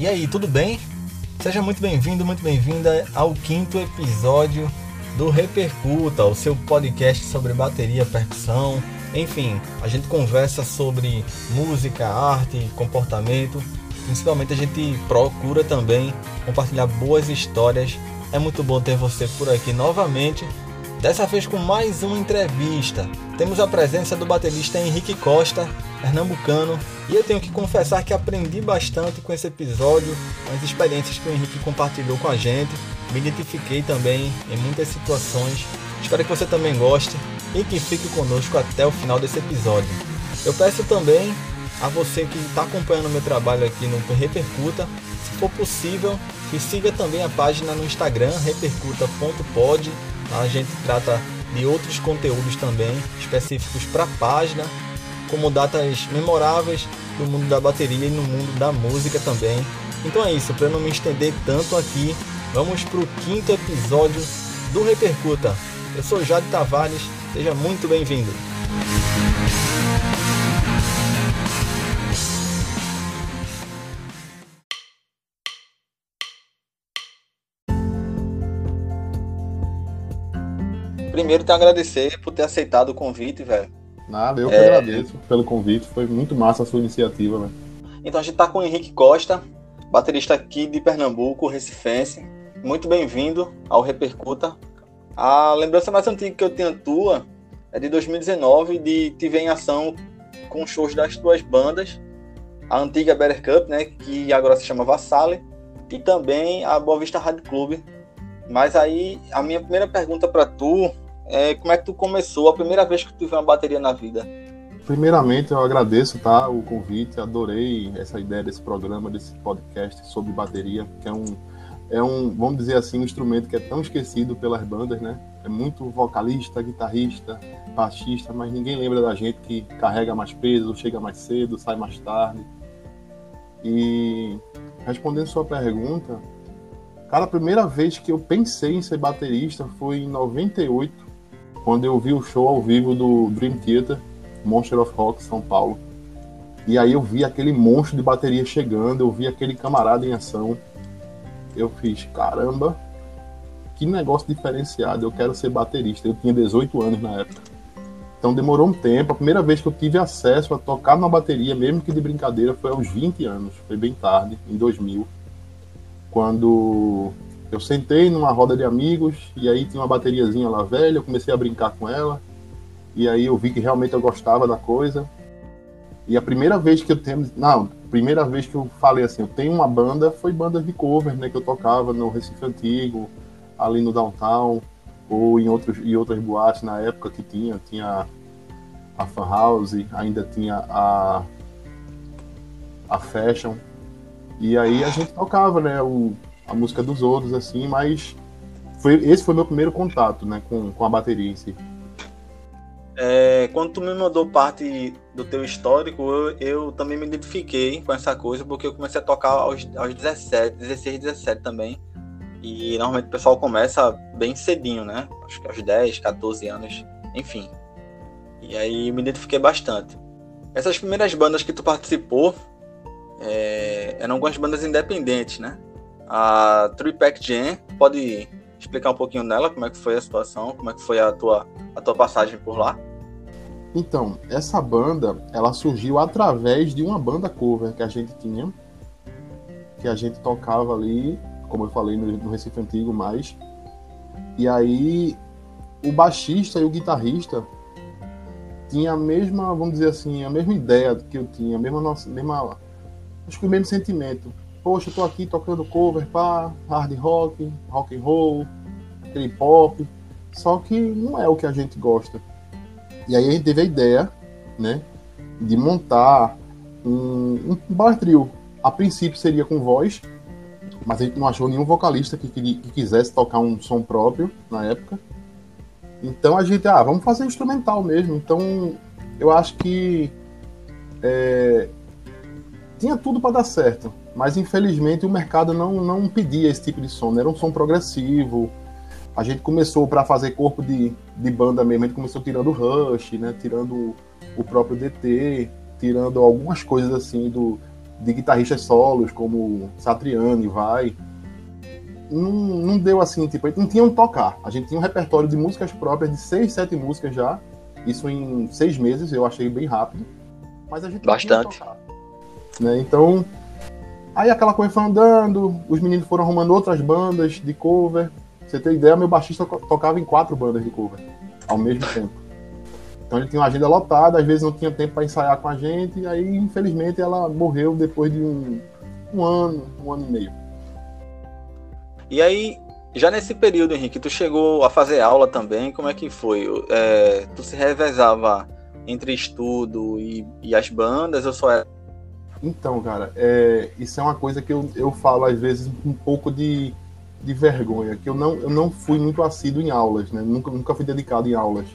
E aí, tudo bem? Seja muito bem-vindo, muito bem-vinda ao quinto episódio do Repercuta, o seu podcast sobre bateria, percussão, enfim, a gente conversa sobre música, arte, comportamento. Principalmente a gente procura também compartilhar boas histórias. É muito bom ter você por aqui novamente. Dessa vez com mais uma entrevista. Temos a presença do baterista Henrique Costa, pernambucano, e eu tenho que confessar que aprendi bastante com esse episódio, com as experiências que o Henrique compartilhou com a gente. Me identifiquei também em muitas situações. Espero que você também goste e que fique conosco até o final desse episódio. Eu peço também a você que está acompanhando o meu trabalho aqui no Repercuta, se for possível, que siga também a página no Instagram, repercuta.pod. A gente trata de outros conteúdos também específicos para a página como datas memoráveis do mundo da bateria e no mundo da música também. Então é isso, para não me estender tanto aqui, vamos para o quinto episódio do Repercuta. Eu sou Jade Tavares, seja muito bem-vindo. Primeiro, te agradecer por ter aceitado o convite, velho. Nada, eu que é... agradeço pelo convite. Foi muito massa a sua iniciativa, né? Então a gente está com o Henrique Costa, baterista aqui de Pernambuco, recifense. Muito bem-vindo ao Repercuta. A lembrança mais antiga que eu tenho tua é de 2019, de te ver em ação com shows das tuas bandas, a antiga Better Cup, né, que agora se chama Vassale, e também a Boa Vista Rádio Clube. Mas aí a minha primeira pergunta para tu é, como é que tu começou a primeira vez que tu viu uma bateria na vida? Primeiramente, eu agradeço tá, o convite, adorei essa ideia desse programa, desse podcast sobre bateria, que é um, é um, vamos dizer assim, um instrumento que é tão esquecido pelas bandas, né? É muito vocalista, guitarrista, baixista, mas ninguém lembra da gente que carrega mais peso, chega mais cedo, sai mais tarde. E respondendo sua pergunta, cara, a primeira vez que eu pensei em ser baterista foi em 98, quando eu vi o show ao vivo do Dream Theater, Monster of Rock, São Paulo. E aí eu vi aquele monstro de bateria chegando, eu vi aquele camarada em ação. Eu fiz, caramba, que negócio diferenciado, eu quero ser baterista. Eu tinha 18 anos na época. Então demorou um tempo. A primeira vez que eu tive acesso a tocar numa bateria, mesmo que de brincadeira, foi aos 20 anos. Foi bem tarde, em 2000. Quando eu sentei numa roda de amigos e aí tinha uma bateriazinha lá velha, eu comecei a brincar com ela. E aí eu vi que realmente eu gostava da coisa. E a primeira vez que eu tenho, não, primeira vez que eu falei assim, eu tenho uma banda, foi banda de cover, né, que eu tocava no Recife Antigo, ali no Downtown, ou em outros em outras boates na época que tinha, tinha a Fan House, ainda tinha a a Fashion. E aí a gente tocava, né, o a música dos outros, assim, mas foi, esse foi meu primeiro contato, né, com, com a bateria em si. É, quando tu me mandou parte do teu histórico, eu, eu, também me identifiquei com essa coisa, porque eu comecei a tocar aos, aos 17, 16, 17 também. E normalmente o pessoal começa bem cedinho, né? Acho que aos 10, 14 anos, enfim. E aí me identifiquei bastante. Essas primeiras bandas que tu participou é, eram algumas bandas independentes, né? A Three Pack Jam. Pode explicar um pouquinho dela, como é que foi a situação, como é que foi a tua, a tua passagem por lá? Então, essa banda, ela surgiu através de uma banda cover que a gente tinha, que a gente tocava ali, como eu falei, no, no Recife Antigo mais. E aí, o baixista e o guitarrista tinha a mesma, vamos dizer assim, a mesma ideia que eu tinha, a mesma, nossa, mesma acho que o mesmo sentimento poxa, eu tô aqui tocando cover para hard rock, rock and roll, trip hop, só que não é o que a gente gosta. E aí a gente teve a ideia, né, de montar um, um bar trio. A princípio seria com voz, mas a gente não achou nenhum vocalista que, que, que quisesse tocar um som próprio na época. Então a gente, ah, vamos fazer instrumental mesmo. Então eu acho que é, tinha tudo para dar certo mas infelizmente o mercado não, não pedia esse tipo de som, né? era um som progressivo. A gente começou para fazer corpo de, de banda mesmo, a gente começou tirando Rush, né? tirando o próprio DT, tirando algumas coisas assim do, de guitarristas solos, como Satriani, Vai. Não, não deu assim, tipo, a gente não tinha um tocar. A gente tinha um repertório de músicas próprias, de seis, sete músicas já. Isso em seis meses, eu achei bem rápido. Mas a gente Bastante. Tocar, né? Então, aí aquela coisa foi andando, os meninos foram arrumando outras bandas de cover. Você ter ideia, meu baixista tocava em quatro bandas de cover ao mesmo tempo. Então ele tinha uma agenda lotada, às vezes não tinha tempo para ensaiar com a gente, e aí infelizmente ela morreu depois de um, um ano, um ano e meio. E aí, já nesse período, Henrique, tu chegou a fazer aula também, como é que foi? É, tu se revezava entre estudo e, e, as bandas, ou só era... Então, cara, é, isso é uma coisa que eu, eu falo às vezes um pouco de, de vergonha, que eu não, eu não fui muito assíduo em aulas, né? Nunca, nunca fui dedicado em aulas.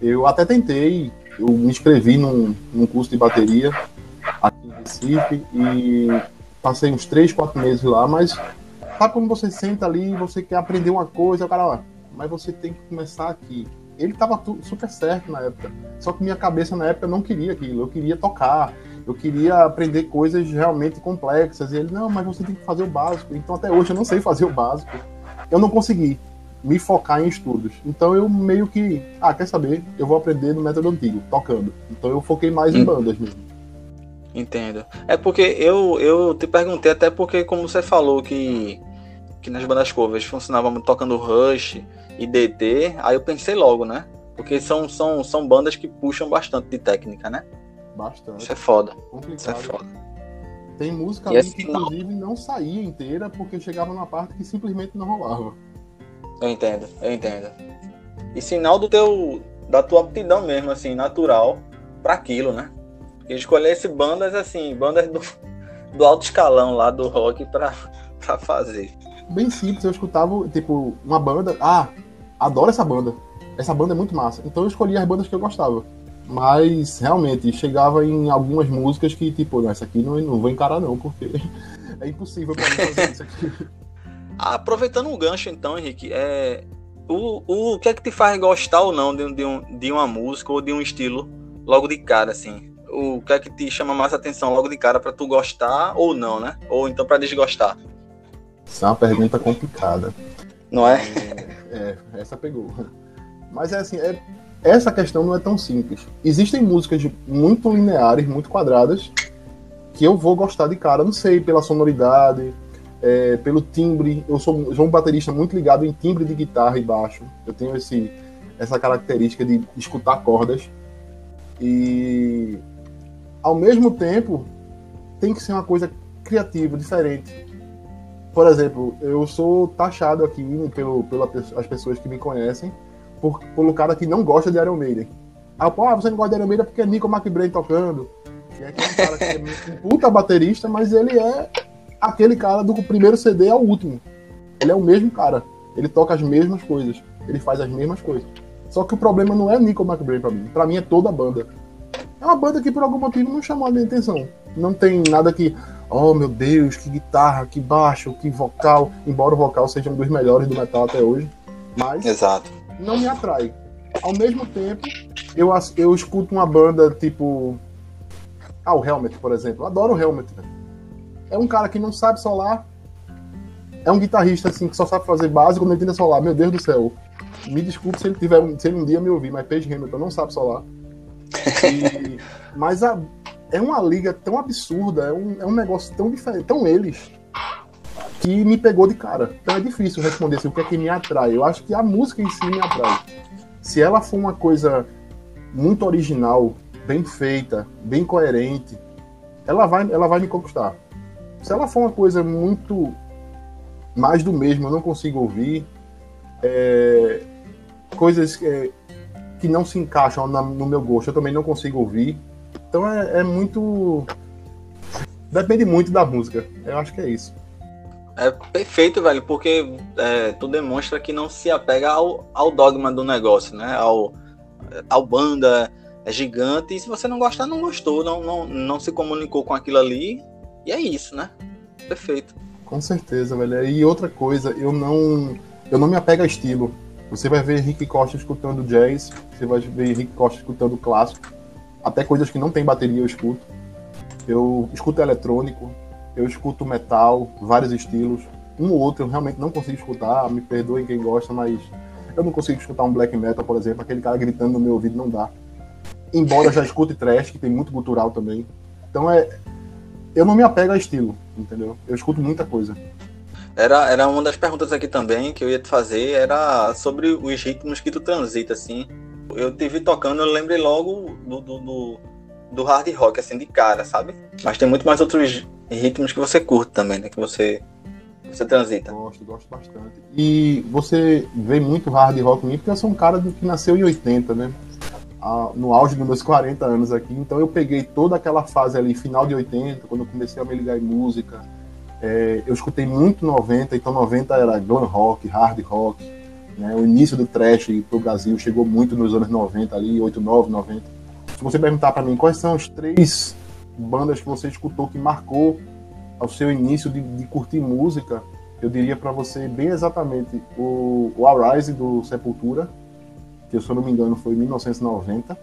Eu até tentei, eu me inscrevi num, num curso de bateria aqui em Recife e passei uns 3, 4 meses lá, mas sabe quando você senta ali, você quer aprender uma coisa, o cara, ó, mas você tem que começar aqui. Ele estava super certo na época, só que minha cabeça na época não queria aquilo, eu queria tocar, eu queria aprender coisas realmente complexas, e ele, não, mas você tem que fazer o básico, então até hoje eu não sei fazer o básico. Eu não consegui, me focar em estudos. Então eu meio que, ah, quer saber? Eu vou aprender no método antigo, tocando. Então eu foquei mais em hum. bandas mesmo. Entendo. É porque eu, eu te perguntei até porque como você falou que que nas bandas covers funcionava tocando Rush e DT, aí eu pensei logo, né? Porque são, são, são bandas que puxam bastante de técnica, né? Bastante. Isso é foda. Complicado. Isso é foda. Tem música ali que, inclusive, não saía inteira porque chegava numa parte que simplesmente não rolava. Eu entendo, eu entendo. E sinal do teu, da tua aptidão mesmo, assim, natural para aquilo, né? Porque escolhesse bandas, assim, bandas do, do alto escalão lá do rock pra, pra fazer. Bem simples, eu escutava, tipo, uma banda, ah, adoro essa banda. Essa banda é muito massa. Então eu escolhi as bandas que eu gostava. Mas, realmente, chegava em algumas músicas que, tipo, não, essa aqui não, não vou encarar não, porque é impossível pra mim fazer isso aqui. Aproveitando um gancho, então, Henrique, é, o, o, o que é que te faz gostar ou não de, de, um, de uma música ou de um estilo logo de cara, assim? O que é que te chama mais atenção logo de cara para tu gostar ou não, né? Ou então para desgostar? Isso é uma pergunta complicada. Não é? é? É, essa pegou. Mas é assim, é, essa questão não é tão simples. Existem músicas muito lineares, muito quadradas, que eu vou gostar de cara, não sei, pela sonoridade, é, pelo timbre. Eu sou, sou, um baterista muito ligado em timbre de guitarra e baixo. Eu tenho esse, essa característica de escutar cordas. E ao mesmo tempo tem que ser uma coisa criativa, diferente. Por exemplo, eu sou taxado aqui pelo, pelas pessoas que me conhecem por, pelo cara que não gosta de Iron Maiden. Ah, pô, você não gosta de Iron Maiden porque é Nico McBrain tocando. Que é aquele cara que é um puta baterista, mas ele é aquele cara do primeiro CD ao último. Ele é o mesmo cara. Ele toca as mesmas coisas. Ele faz as mesmas coisas. Só que o problema não é Nico McBrain pra mim. Pra mim é toda a banda. É uma banda que por algum motivo não chamou a minha atenção. Não tem nada que. Oh meu Deus, que guitarra, que baixo, que vocal. Embora o vocal seja um dos melhores do metal até hoje. Mas. Exato. Não me atrai. Ao mesmo tempo, eu, eu escuto uma banda tipo. Ah, o Helmet, por exemplo. Eu adoro o Helmet. É um cara que não sabe solar. É um guitarrista assim que só sabe fazer básico, não entende solar. Meu Deus do céu. Me desculpe se ele tiver se ele um dia me ouvir, mas Page Hamilton não sabe solar. E, mas a, é uma liga tão absurda, é um, é um negócio tão diferente, tão eles, que me pegou de cara. Então é difícil responder assim, o que é que me atrai. Eu acho que a música em si me atrai. Se ela for uma coisa muito original, bem feita, bem coerente, ela vai, ela vai me conquistar. Se ela for uma coisa muito mais do mesmo, eu não consigo ouvir. É, coisas é, que não se encaixam na, no meu gosto, eu também não consigo ouvir. Então é, é, muito. Depende muito da música. Eu acho que é isso. É perfeito, velho, porque é, tu demonstra que não se apega ao, ao dogma do negócio, né? Ao, ao banda é gigante. E se você não gostar, não gostou, não, não, não se comunicou com aquilo ali, e é isso, né? Perfeito. Com certeza, velho. E outra coisa, eu não eu não me apego a estilo. Você vai ver Rick Costa escutando jazz, você vai ver Rick Costa escutando clássico, até coisas que não tem bateria eu escuto. eu escuto eletrônico, eu escuto metal, vários estilos. Um ou outro eu realmente não consigo escutar, me perdoem quem gosta, mas eu não consigo escutar um black metal, por exemplo, aquele cara gritando no meu ouvido não dá. Embora já escute trash, que tem muito cultural também. Então é. Eu não me apego a estilo, entendeu? Eu escuto muita coisa. Era, era uma das perguntas aqui também que eu ia te fazer, era sobre os ritmos que tu transita, assim. Eu te vi tocando, eu lembrei logo do, do, do, do hard rock, assim, de cara, sabe? Mas tem muito mais outros ritmos que você curte também, né? Que você, você transita. Gosto, gosto bastante. E você vê muito hard rock em mim, porque eu sou um cara que nasceu em 80, né? no auge dos meus 40 anos aqui. Então eu peguei toda aquela fase ali, final de 80, quando eu comecei a me ligar em música. É, eu escutei muito 90, então 90 era glam rock, hard rock. Né? O início do trash pro Brasil chegou muito nos anos 90 ali, 89, 90. Se você perguntar para mim quais são as três bandas que você escutou que marcou ao seu início de, de curtir música, eu diria para você bem exatamente o, o Arise do Sepultura, que se eu não me engano foi em 1990,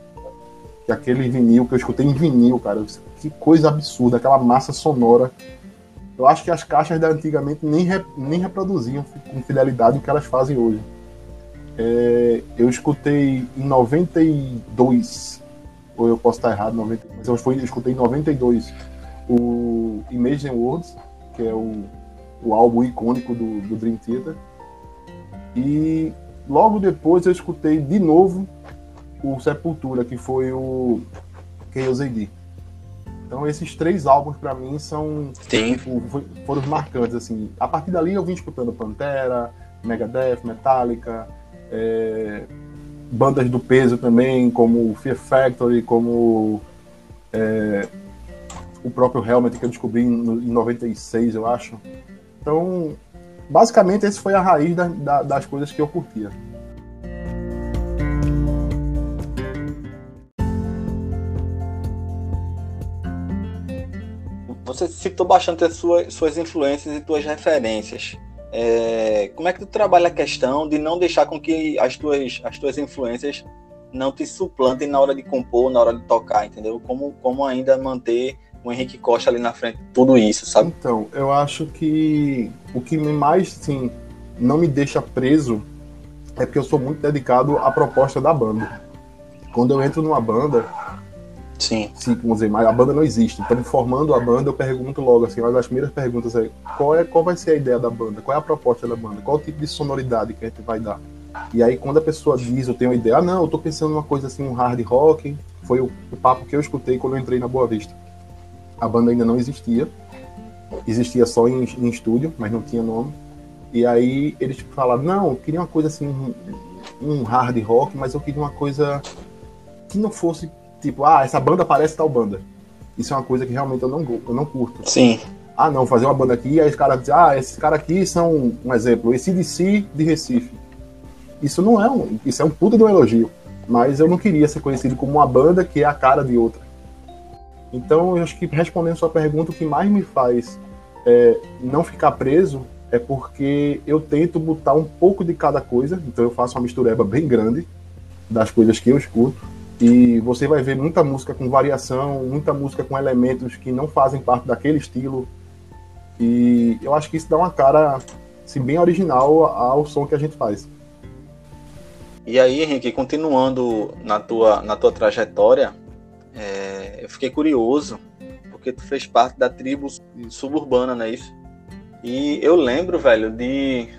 que aquele vinil que eu escutei em vinil, cara, que coisa absurda, aquela massa sonora. Eu acho que as caixas da antigamente nem, re, nem reproduziam com fidelidade o que elas fazem hoje. É, eu escutei em 92, ou eu posso estar errado, 90, mas eu, fui, eu escutei em 92 o Imagine Words, que é o, o álbum icônico do, do Dream Theater. E Logo depois eu escutei de novo o Sepultura, que foi o Chaos AD. Então esses três álbuns para mim são tipo, foram os marcantes assim. A partir dali eu vim escutando Pantera, Megadeth, Metallica, é, bandas do peso também, como Fear Factory, como é, o próprio Helmet que eu descobri em, em 96, eu acho. Então basicamente, esse foi a raiz da, da, das coisas que eu curtia. Você citou bastante as suas, suas influências e suas referências. É, como é que tu trabalha a questão de não deixar com que as tuas, as tuas influências não te suplantem na hora de compor, na hora de tocar, entendeu? Como, como ainda manter o Henrique Costa ali na frente, tudo isso, sabe? Então, eu acho que o que mais, sim, não me deixa preso é porque eu sou muito dedicado à proposta da banda. Quando eu entro numa banda, Sim. Sim, vamos dizer, mas a banda não existe. Então, formando a banda, eu pergunto logo assim, uma das primeiras perguntas é qual, é qual vai ser a ideia da banda? Qual é a proposta da banda? Qual o tipo de sonoridade que a gente vai dar? E aí, quando a pessoa diz, eu tenho uma ideia, ah, não, eu tô pensando numa coisa assim, um hard rock, foi o, papo que eu escutei quando eu entrei na Boa Vista a banda ainda não existia. Existia só em, em estúdio, mas não tinha nome. E aí eles tipo, falaram, não, eu queria uma coisa assim, um hard rock, mas eu queria uma coisa que não fosse tipo, ah, essa banda parece tal banda. Isso é uma coisa que realmente eu não, eu não curto. Sim. Ah, não, fazer uma banda aqui, aí os caras dizem, ah, esses caras aqui são, um exemplo, esse DC de Recife. Isso não é um. Isso é um puta de um elogio. Mas eu não queria ser conhecido como uma banda que é a cara de outra. Então, eu acho que respondendo sua pergunta, o que mais me faz é, não ficar preso é porque eu tento botar um pouco de cada coisa. Então, eu faço uma mistureba bem grande das coisas que eu escuto. E você vai ver muita música com variação, muita música com elementos que não fazem parte daquele estilo. E eu acho que isso dá uma cara assim, bem original ao som que a gente faz. E aí, Henrique, continuando na tua, na tua trajetória, é, eu fiquei curioso, porque tu fez parte da tribo suburbana, não é isso? E eu lembro, velho, de,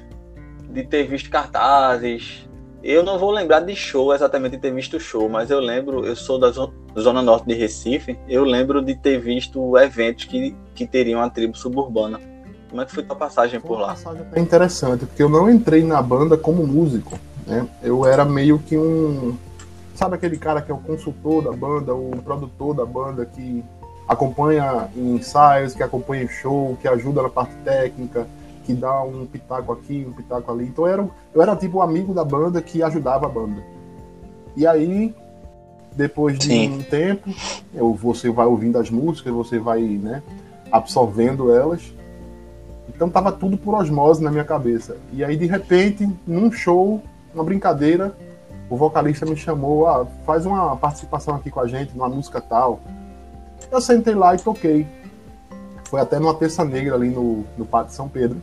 de ter visto cartazes. Eu não vou lembrar de show, exatamente de ter visto show, mas eu lembro, eu sou da zona norte de Recife, eu lembro de ter visto eventos que, que teriam a tribo suburbana. Como é que foi tua passagem por lá? Até interessante, porque eu não entrei na banda como músico, né? Eu era meio que um Sabe aquele cara que é o consultor da banda, o produtor da banda, que acompanha ensaios, que acompanha show, que ajuda na parte técnica, que dá um pitaco aqui, um pitaco ali. Então eu era, eu era tipo o amigo da banda que ajudava a banda. E aí, depois de Sim. um tempo, eu, você vai ouvindo as músicas, você vai né, absorvendo elas. Então tava tudo por osmose na minha cabeça. E aí, de repente, num show, uma brincadeira, o vocalista me chamou, ah, faz uma participação aqui com a gente numa música tal. Eu sentei lá e toquei. Foi até numa terça negra ali no, no Pátio São Pedro.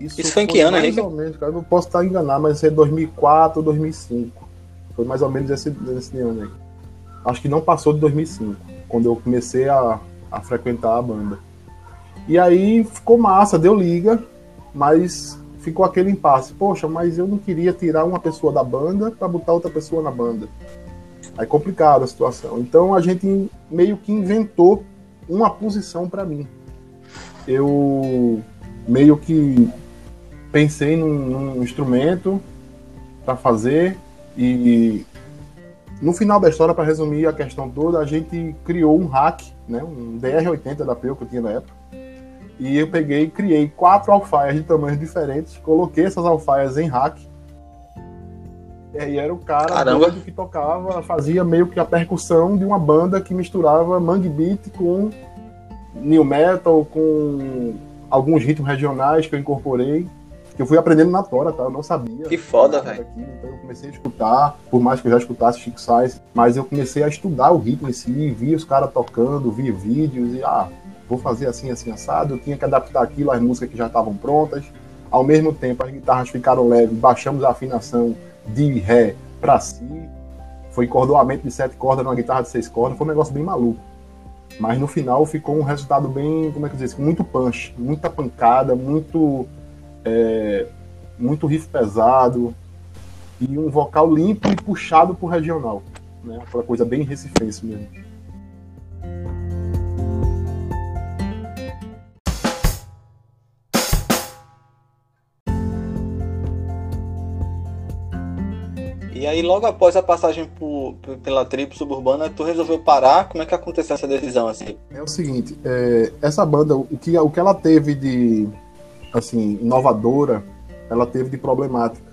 Isso, Isso foi em que ano? Mais ou menos, cara. Eu não posso estar enganado, mas é 2004 ou 2005. Foi mais ou menos esse, esse ano aí. Acho que não passou de 2005, quando eu comecei a, a frequentar a banda. E aí ficou massa, deu liga, mas ficou aquele impasse. Poxa, mas eu não queria tirar uma pessoa da banda para botar outra pessoa na banda. Aí complicado a situação. Então a gente meio que inventou uma posição para mim. Eu meio que pensei num, num instrumento para fazer e no final da história, para resumir a questão toda, a gente criou um hack, né, um DR80 da Peu que eu tinha na época. E eu peguei e criei quatro alfaias de tamanhos diferentes, coloquei essas alfaias em hack. E aí era o cara que tocava, fazia meio que a percussão de uma banda que misturava mangue beat com new metal, com alguns ritmos regionais que eu incorporei eu fui aprendendo na tora, tá? Eu não sabia. Que foda, velho. Então eu comecei a escutar, por mais que eu já escutasse Chico mas eu comecei a estudar o ritmo em si, vi os caras tocando, vi vídeos e, ah, vou fazer assim, assim, assado. Eu tinha que adaptar aquilo às músicas que já estavam prontas. Ao mesmo tempo, as guitarras ficaram leves, baixamos a afinação de Ré para Si. Foi encordoamento de sete cordas numa guitarra de seis cordas, foi um negócio bem maluco. Mas no final ficou um resultado bem, como é que eu dizer, muito punch, muita pancada, muito é, muito riff pesado e um vocal limpo e puxado pro regional, né? Aquela coisa bem recifense mesmo. E aí, logo após a passagem por, pela tribo suburbana, tu resolveu parar? Como é que aconteceu essa decisão assim? É o seguinte, é, essa banda, o que, o que ela teve de, assim, inovadora, ela teve de problemática.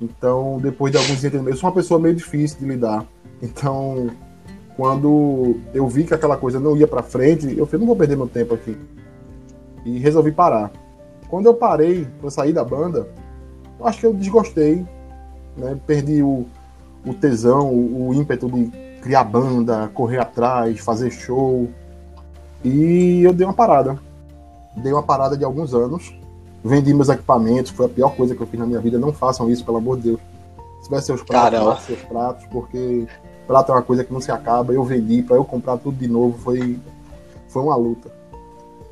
Então, depois de alguns entendimentos, eu sou uma pessoa meio difícil de lidar. Então, quando eu vi que aquela coisa não ia para frente, eu falei, não vou perder meu tempo aqui. E resolvi parar. Quando eu parei para sair da banda, eu acho que eu desgostei, né? Perdi o, o tesão, o, o ímpeto de criar banda, correr atrás, fazer show. E eu dei uma parada dei uma parada de alguns anos, vendi meus equipamentos, foi a pior coisa que eu fiz na minha vida. Não façam isso, pelo amor de Deus. Se vai seus pratos, faça seus pratos, porque prato é uma coisa que não se acaba. Eu vendi para eu comprar tudo de novo, foi, foi uma luta.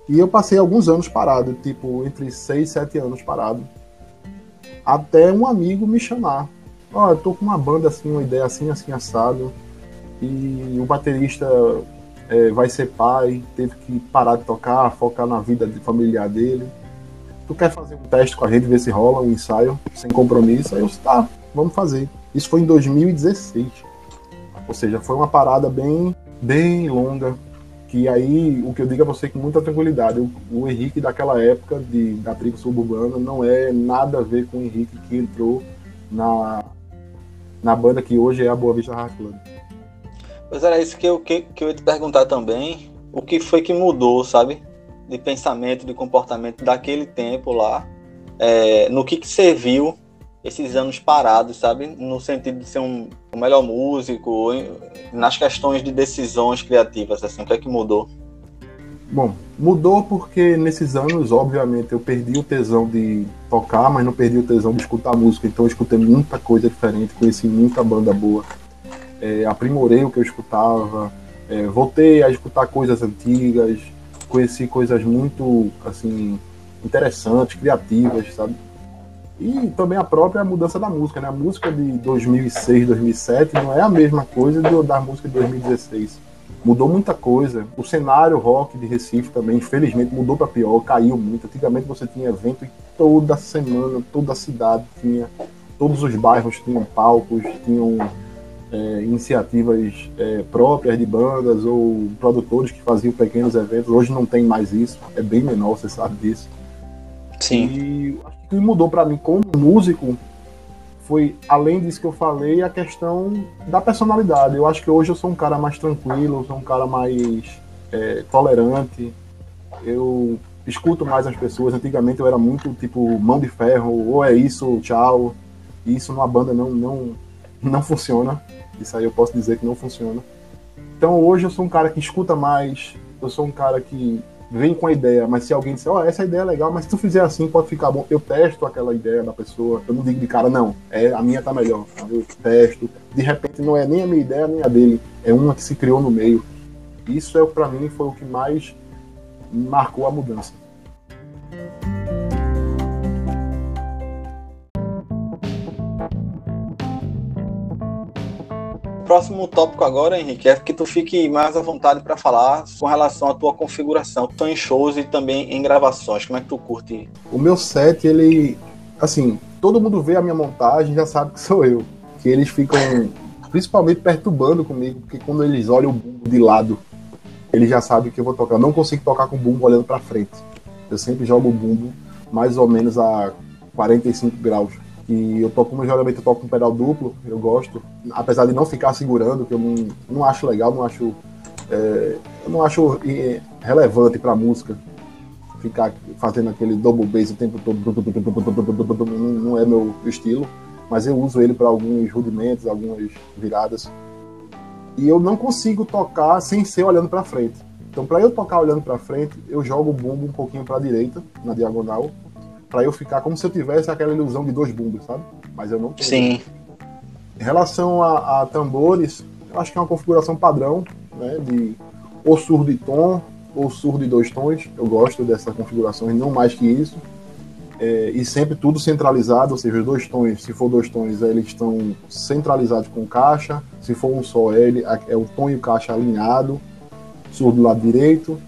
E eu passei alguns anos parado, tipo, entre 6 e 7 anos parado. Até um amigo me chamar. Ó, oh, eu tô com uma banda assim, uma ideia assim, assim, assado. E o baterista é, vai ser pai, teve que parar de tocar, focar na vida familiar dele. Tu quer fazer um teste com a gente, ver se rola um ensaio, sem compromisso? Aí eu disse, tá, vamos fazer. Isso foi em 2016. Ou seja, foi uma parada bem, bem longa. Que aí, o que eu digo a você com muita tranquilidade, o, o Henrique daquela época, de, da tribo suburbana, não é nada a ver com o Henrique que entrou na, na banda que hoje é a Boa Vista Hard Club. Pois era isso que eu, que, que eu ia te perguntar também. O que foi que mudou, sabe? De pensamento, de comportamento daquele tempo lá. É, no que, que serviu esses anos parados, sabe? No sentido de ser um, um melhor músico, nas questões de decisões criativas, assim, o que é que mudou? Bom, mudou porque nesses anos, obviamente, eu perdi o tesão de tocar, mas não perdi o tesão de escutar música. Então eu escutei muita coisa diferente, conheci muita banda boa é, aprimorei o que eu escutava, é, voltei a escutar coisas antigas, conheci coisas muito assim interessantes, criativas, sabe? E também a própria mudança da música, né? A música de 2006, 2007 não é a mesma coisa de, da música de 2016. Mudou muita coisa. O cenário rock de Recife também, infelizmente, mudou para pior, caiu muito. Antigamente você tinha evento e toda semana, toda a cidade tinha, todos os bairros tinham palcos, tinham é, iniciativas é, próprias de bandas ou produtores que faziam pequenos eventos. Hoje não tem mais isso, é bem menor, você sabe disso. Sim. E acho que o que mudou para mim como músico foi, além disso que eu falei, a questão da personalidade. Eu acho que hoje eu sou um cara mais tranquilo, sou um cara mais é, tolerante. Eu escuto mais as pessoas. Antigamente eu era muito tipo mão de ferro, ou é isso, tchau. E isso numa banda não, não, não funciona. Isso aí eu posso dizer que não funciona. Então hoje eu sou um cara que escuta mais, eu sou um cara que vem com a ideia, mas se alguém disser, ó, oh, essa ideia é legal, mas se tu fizer assim pode ficar bom, eu testo aquela ideia da pessoa, eu não digo de cara, não, é a minha tá melhor, eu testo, de repente não é nem a minha ideia nem a dele, é uma que se criou no meio. Isso é para mim foi o que mais marcou a mudança. Próximo tópico agora, Henrique, é que tu fique mais à vontade para falar com relação à tua configuração, em shows e também em gravações. Como é que tu curte? O meu set, ele, assim, todo mundo vê a minha montagem já sabe que sou eu. Que eles ficam principalmente perturbando comigo, porque quando eles olham o bumbo de lado, eles já sabem que eu vou tocar. Eu não consigo tocar com o bumbo olhando para frente. Eu sempre jogo o bumbo mais ou menos a 45 graus que eu toco, geralmente eu toco com pedal duplo, eu gosto, apesar de não ficar segurando, que eu não, não acho legal, não acho, é, eu não acho é, relevante para música ficar fazendo aquele double bass o tempo todo, não é meu estilo, mas eu uso ele para alguns rudimentos, algumas viradas. E eu não consigo tocar sem ser olhando para frente. Então, para eu tocar olhando para frente, eu jogo o bumbo um pouquinho para a direita, na diagonal, para eu ficar como se eu tivesse aquela ilusão de dois bumbos, sabe? Mas eu não tenho. Sim. Em relação a, a, tambores, eu acho que é uma configuração padrão, né? De ou surdo e tom, ou surdo e dois tons. Eu gosto dessa configuração, e não mais que isso. É, e sempre tudo centralizado, ou seja, os dois tons, se for dois tons, eles estão centralizados com caixa. Se for um só, ele é o tom e o caixa alinhado, surdo do lado direito.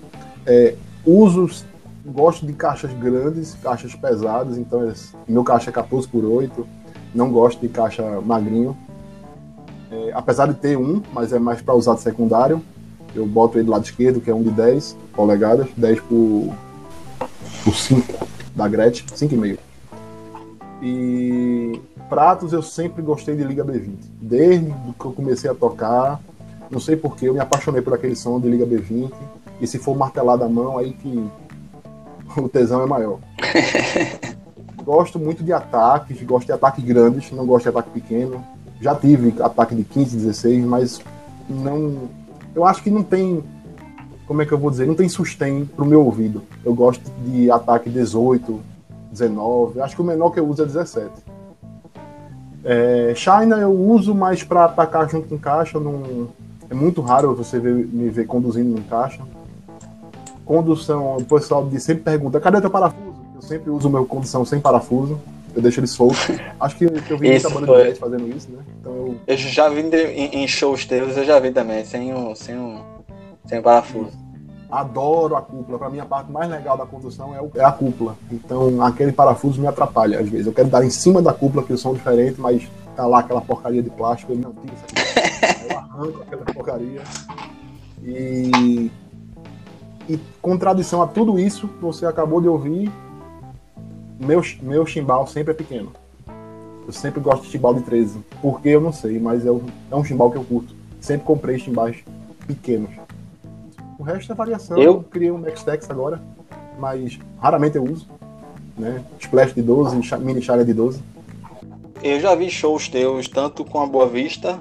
É, usos gosto de caixas grandes, caixas pesadas, então meu caixa é 14 por 8, não gosto de caixa magrinho. É, apesar de ter um, mas é mais para usar de secundário. Eu boto ele do lado esquerdo, que é um de 10 polegadas, 10 por, por 5 da Gretchen, 5,5. E pratos eu sempre gostei de Liga B20. Desde que eu comecei a tocar, não sei porquê, eu me apaixonei por aquele som de Liga B20. E se for martelado a mão, aí que o tesão é maior. gosto muito de ataques, gosto de ataques grandes, não gosto de ataque pequeno. Já tive ataque de 15, 16, mas não. Eu acho que não tem. Como é que eu vou dizer? Não tem sustento pro meu ouvido. Eu gosto de ataque 18, 19. Acho que o menor que eu uso é 17. É, China eu uso mais para atacar junto com caixa. Não, é muito raro você ver, me ver conduzindo em caixa condução, o pessoal sempre pergunta, cadê teu parafuso? Eu sempre uso meu condução sem parafuso. Eu deixo ele solto. Acho que eu vi muita banda foi... de fazendo isso, né? Então eu... eu já vi em, em shows teus, eu já vi também, sem o, sem o, sem parafuso. Adoro a cúpula. Para mim, a parte mais legal da condução é, o, é, a cúpula. Então, aquele parafuso me atrapalha às vezes. Eu quero dar em cima da cúpula, que o som é diferente, mas tá lá aquela porcaria de plástico. Ele não tira isso aqui. eu arranco aquela porcaria. E e contradição a tudo isso, você acabou de ouvir, meu, meu chimbal sempre é pequeno. Eu sempre gosto de chimbal de 13. Porque eu não sei, mas é um, é um chimbal que eu curto. Sempre comprei chimbais pequenos. O resto é variação. Eu, eu criei um Nextex agora, mas raramente eu uso. Né? Splash de 12, mini chaga de 12. Eu já vi shows teus, tanto com a Boa Vista,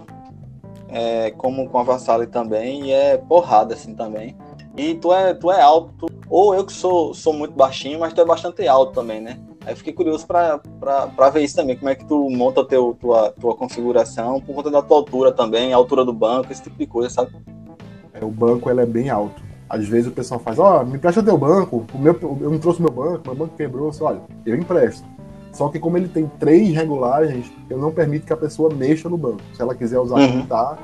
é, como com a Vassali também, e é porrada assim também. E tu é, tu é alto, ou eu que sou, sou muito baixinho, mas tu é bastante alto também, né? Aí eu fiquei curioso para ver isso também, como é que tu monta teu, tua, tua configuração, por conta da tua altura também, a altura do banco, esse tipo de coisa, sabe? É, o banco ele é bem alto. Às vezes o pessoal faz, ó, oh, me empresta teu banco, o meu, eu não trouxe meu banco, meu banco quebrou, só, olha, eu empresto. Só que como ele tem três regulagens, eu não permito que a pessoa mexa no banco. Se ela quiser usar uhum. tá,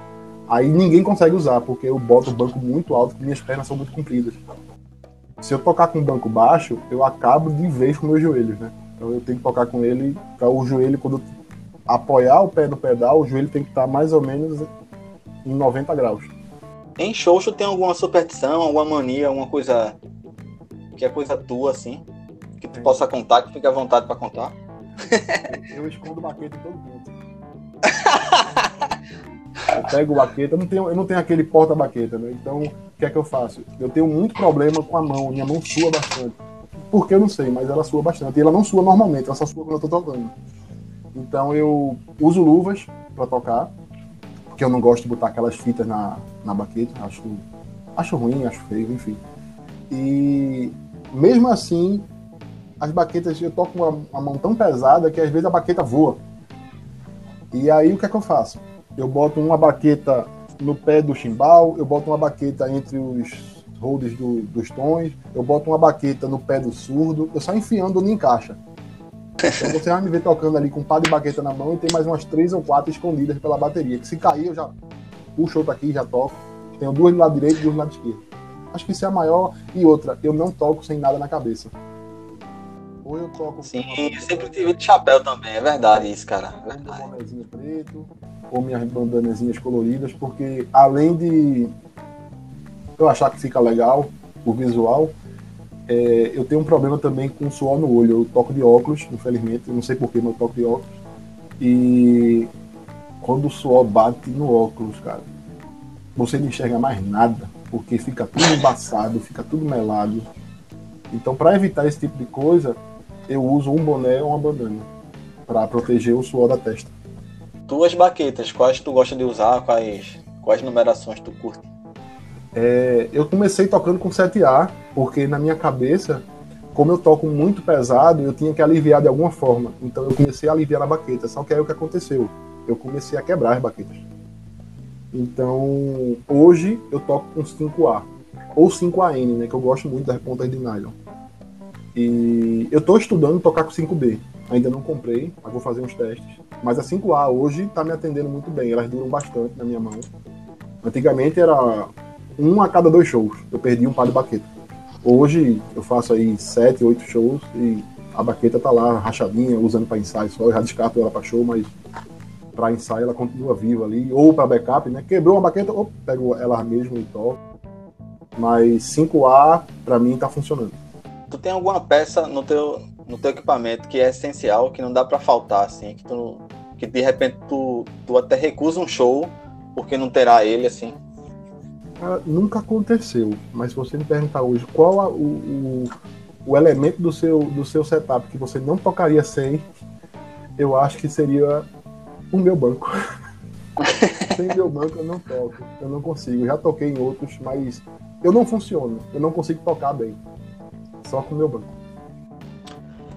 Aí ninguém consegue usar, porque eu boto o banco muito alto, e minhas pernas são muito compridas. Se eu tocar com o banco baixo, eu acabo de vez com meus joelhos, né? Então eu tenho que tocar com ele para o joelho, quando apoiar o pé no pedal, o joelho tem que estar mais ou menos em 90 graus. Em tu tem alguma superstição, alguma mania, alguma coisa que é coisa tua, assim? Que tu é. possa contar, que fique à vontade para contar? Eu escondo baqueta em todo canto. Eu pego o baqueta, eu não tenho, eu não tenho aquele porta-baqueta, né? Então, o que é que eu faço? Eu tenho muito problema com a mão, minha mão sua bastante. Por que eu não sei, mas ela sua bastante. E ela não sua normalmente, ela só sua quando eu tô tocando. Então eu uso luvas para tocar. porque eu não gosto de botar aquelas fitas na, na baqueta, acho, acho ruim, acho feio, enfim. E mesmo assim, as baquetas, eu toco uma, uma mão tão pesada que às vezes a baqueta voa. E aí o que é que eu faço? Eu boto uma baqueta no pé do chimbal, eu boto uma baqueta entre os holds do, dos tons, eu boto uma baqueta no pé do surdo, eu só enfiando onde encaixa. Então você vai me ver tocando ali com um par de baqueta na mão e tem mais umas três ou quatro escondidas pela bateria. Que se cair, eu já puxo outra aqui já toco. Tenho duas do lado direito e duas do lado esquerdo. Acho que isso é a maior. E outra, eu não toco sem nada na cabeça. Ou eu toco. Sim, eu sempre tive de chapéu também, é verdade isso, cara. É verdade. Preto, ou minhas bandanazinhas coloridas, porque além de eu achar que fica legal o visual, é, eu tenho um problema também com suor no olho. Eu toco de óculos, infelizmente, não sei porquê, mas eu toco de óculos. E quando o suor bate no óculos, cara, você não enxerga mais nada, porque fica tudo embaçado, fica tudo melado. Então, para evitar esse tipo de coisa, eu uso um boné ou uma bandana para proteger o suor da testa. Tuas baquetas, quais tu gosta de usar? Quais, quais numerações tu curte? É, eu comecei tocando com 7A, porque na minha cabeça, como eu toco muito pesado, eu tinha que aliviar de alguma forma. Então eu comecei a aliviar na baqueta. Só que aí o que aconteceu? Eu comecei a quebrar as baquetas. Então hoje eu toco com 5A. Ou 5AN, né? Que eu gosto muito das pontas de nylon. E eu estou estudando tocar com 5B. Ainda não comprei, mas vou fazer uns testes. Mas a 5A hoje está me atendendo muito bem. Elas duram bastante na minha mão. Antigamente era um a cada dois shows. Eu perdi um par de baqueta. Hoje eu faço aí sete, oito shows e a baqueta tá lá rachadinha, usando para ensaio só. Eu já descarto ela para show, mas para ensaio ela continua viva ali. Ou para backup, né? Quebrou uma baqueta, opa, pego ela mesmo e toco. Mas 5A para mim tá funcionando. Tu tem alguma peça no teu, no teu equipamento que é essencial, que não dá para faltar, assim, que, tu, que de repente tu, tu até recusa um show porque não terá ele, assim? nunca aconteceu, mas se você me perguntar hoje qual a, o, o, o, elemento do seu, do seu setup que você não tocaria sem, eu acho que seria o meu banco. sem meu banco eu não toco, eu não consigo. já toquei em outros, mas eu não funciono, eu não consigo tocar bem. Só com o meu banco.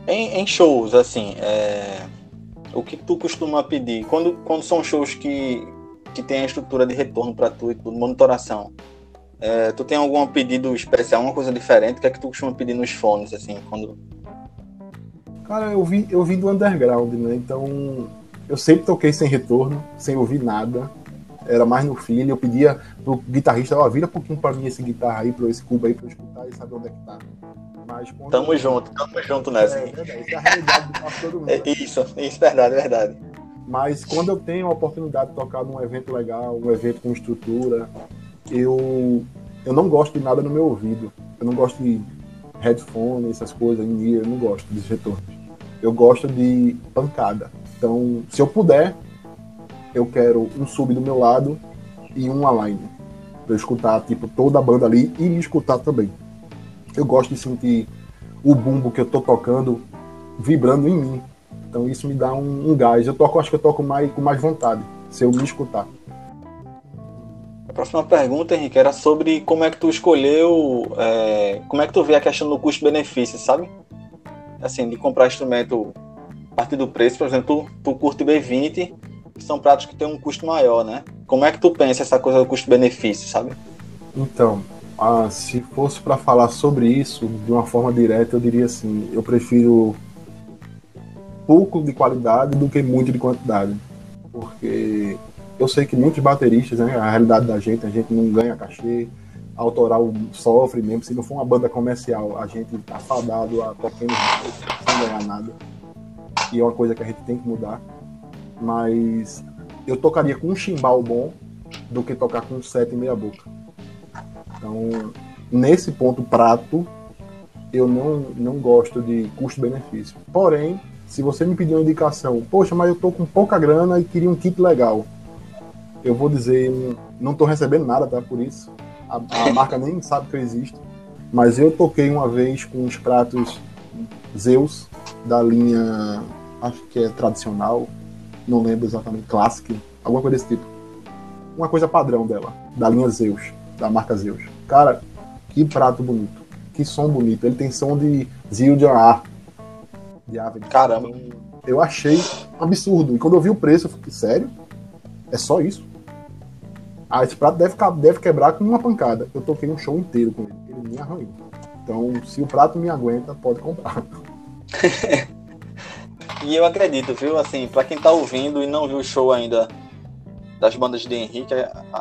Em, em shows, assim, é... o que tu costuma pedir? Quando, quando são shows que, que tem a estrutura de retorno para tu e tudo, monitoração. É, tu tem algum pedido especial, uma coisa diferente? O que é que tu costuma pedir nos fones, assim, quando... Cara, eu vim, eu vim do underground, né? Então, eu sempre toquei sem retorno, sem ouvir nada. Era mais no feeling. Eu pedia pro guitarrista, ó, oh, vira um pouquinho pra mim esse guitarra aí, pro esse cubo aí, pra eu escutar e saber onde é que tá. Mas tamo eu... junto, tamo junto nessa. É, é isso é a realidade do todo mundo. É isso, isso, verdade, verdade. Mas quando eu tenho a oportunidade de tocar num evento legal, um evento com estrutura, eu, eu não gosto de nada no meu ouvido. Eu não gosto de headphone, essas coisas, em eu não gosto desses retornos. Eu gosto de pancada. Então, se eu puder, eu quero um sub do meu lado e um align. Pra eu escutar, tipo, toda a banda ali e me escutar também. Eu gosto de sentir o bumbo que eu tô tocando vibrando em mim. Então isso me dá um, um gás. Eu toco, acho que eu toco mais, com mais vontade, se eu me escutar. A próxima pergunta, Henrique, era sobre como é que tu escolheu, é, como é que tu vê a questão do custo-benefício, sabe? Assim, de comprar instrumento a partir do preço, por exemplo, tu, tu curte B20, que são pratos que têm um custo maior, né? Como é que tu pensa essa coisa do custo-benefício, sabe? Então, ah, se fosse para falar sobre isso de uma forma direta, eu diria assim: eu prefiro pouco de qualidade do que muito de quantidade. Porque eu sei que muitos bateristas, né, a realidade da gente, a gente não ganha cachê, autoral sofre mesmo, se não for uma banda comercial, a gente tá fadado a pequenos sem ganhar nada. E é uma coisa que a gente tem que mudar. Mas eu tocaria com um chimbal bom do que tocar com um set em meia boca. Então, nesse ponto prato, eu não, não gosto de custo-benefício. Porém, se você me pedir uma indicação, poxa, mas eu tô com pouca grana e queria um kit legal, eu vou dizer, não tô recebendo nada, tá? Por isso. A, a marca nem sabe que eu existo. Mas eu toquei uma vez com os pratos Zeus, da linha, acho que é tradicional, não lembro exatamente, Classic, alguma coisa desse tipo. uma coisa padrão dela, da linha Zeus, da marca Zeus. Cara, que prato bonito, que som bonito. Ele tem som de Zildjian de ave. Caramba. Eu achei absurdo. E quando eu vi o preço, eu fiquei, sério? É só isso? Ah, esse prato deve, deve quebrar com uma pancada. Eu toquei um show inteiro com ele. Ele me arranhou. Então, se o prato me aguenta, pode comprar. e eu acredito, viu? Assim, para quem tá ouvindo e não viu o show ainda das bandas de Henrique,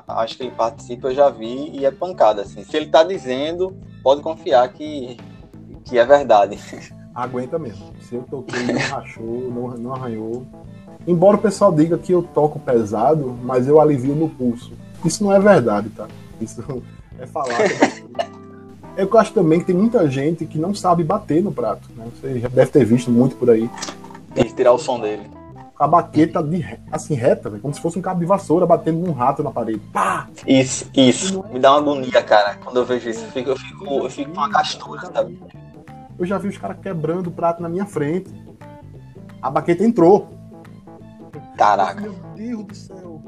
acho que ele participa, eu já vi e é pancada, assim. Se ele tá dizendo, pode confiar que, que é verdade. Aguenta mesmo. Se eu toquei, não rachou, não, não arranhou. Embora o pessoal diga que eu toco pesado, mas eu alivio no pulso. Isso não é verdade, tá? Isso é falar. Eu acho também que tem muita gente que não sabe bater no prato. Né? Você já deve ter visto muito por aí. Tem que tirar o som dele. A baqueta de, assim, reta, como se fosse um cabo de vassoura batendo num rato na parede. Pá! Isso, isso. Me dá uma agonia, cara, quando eu vejo isso. Eu fico, eu fico, eu fico com uma gastura, sabe? Eu já vi os caras quebrando o prato na minha frente. A baqueta entrou. Caraca. Meu Deus do céu.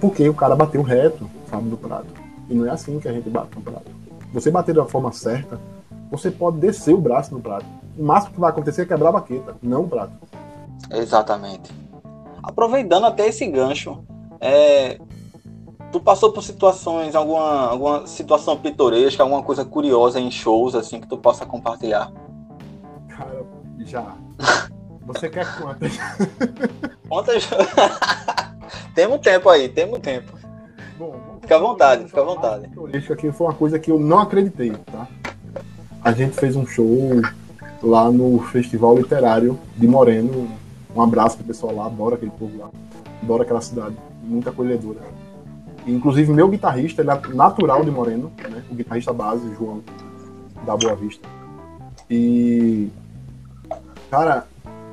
Porque o cara bateu reto, sabe, no prato. E não é assim que a gente bate no prato. Você bater da forma certa, você pode descer o braço no prato. O máximo que vai acontecer é quebrar a baqueta, não o prato. Exatamente. Aproveitando até esse gancho, é, tu passou por situações, alguma, alguma situação pitoresca, alguma coisa curiosa em shows, assim, que tu possa compartilhar? Cara, já. Você quer quantas? Quantas? temos tempo aí, temos tempo. Bom, fica à vontade, fica à vontade. Isso aqui foi uma coisa que eu não acreditei, tá? A gente fez um show lá no Festival Literário de Moreno. Um abraço pro pessoal lá, adoro aquele povo lá. Adoro aquela cidade, muita acolhedora. Inclusive, meu guitarrista, ele é natural de Moreno, né? o guitarrista base, João, da Boa Vista. E, cara,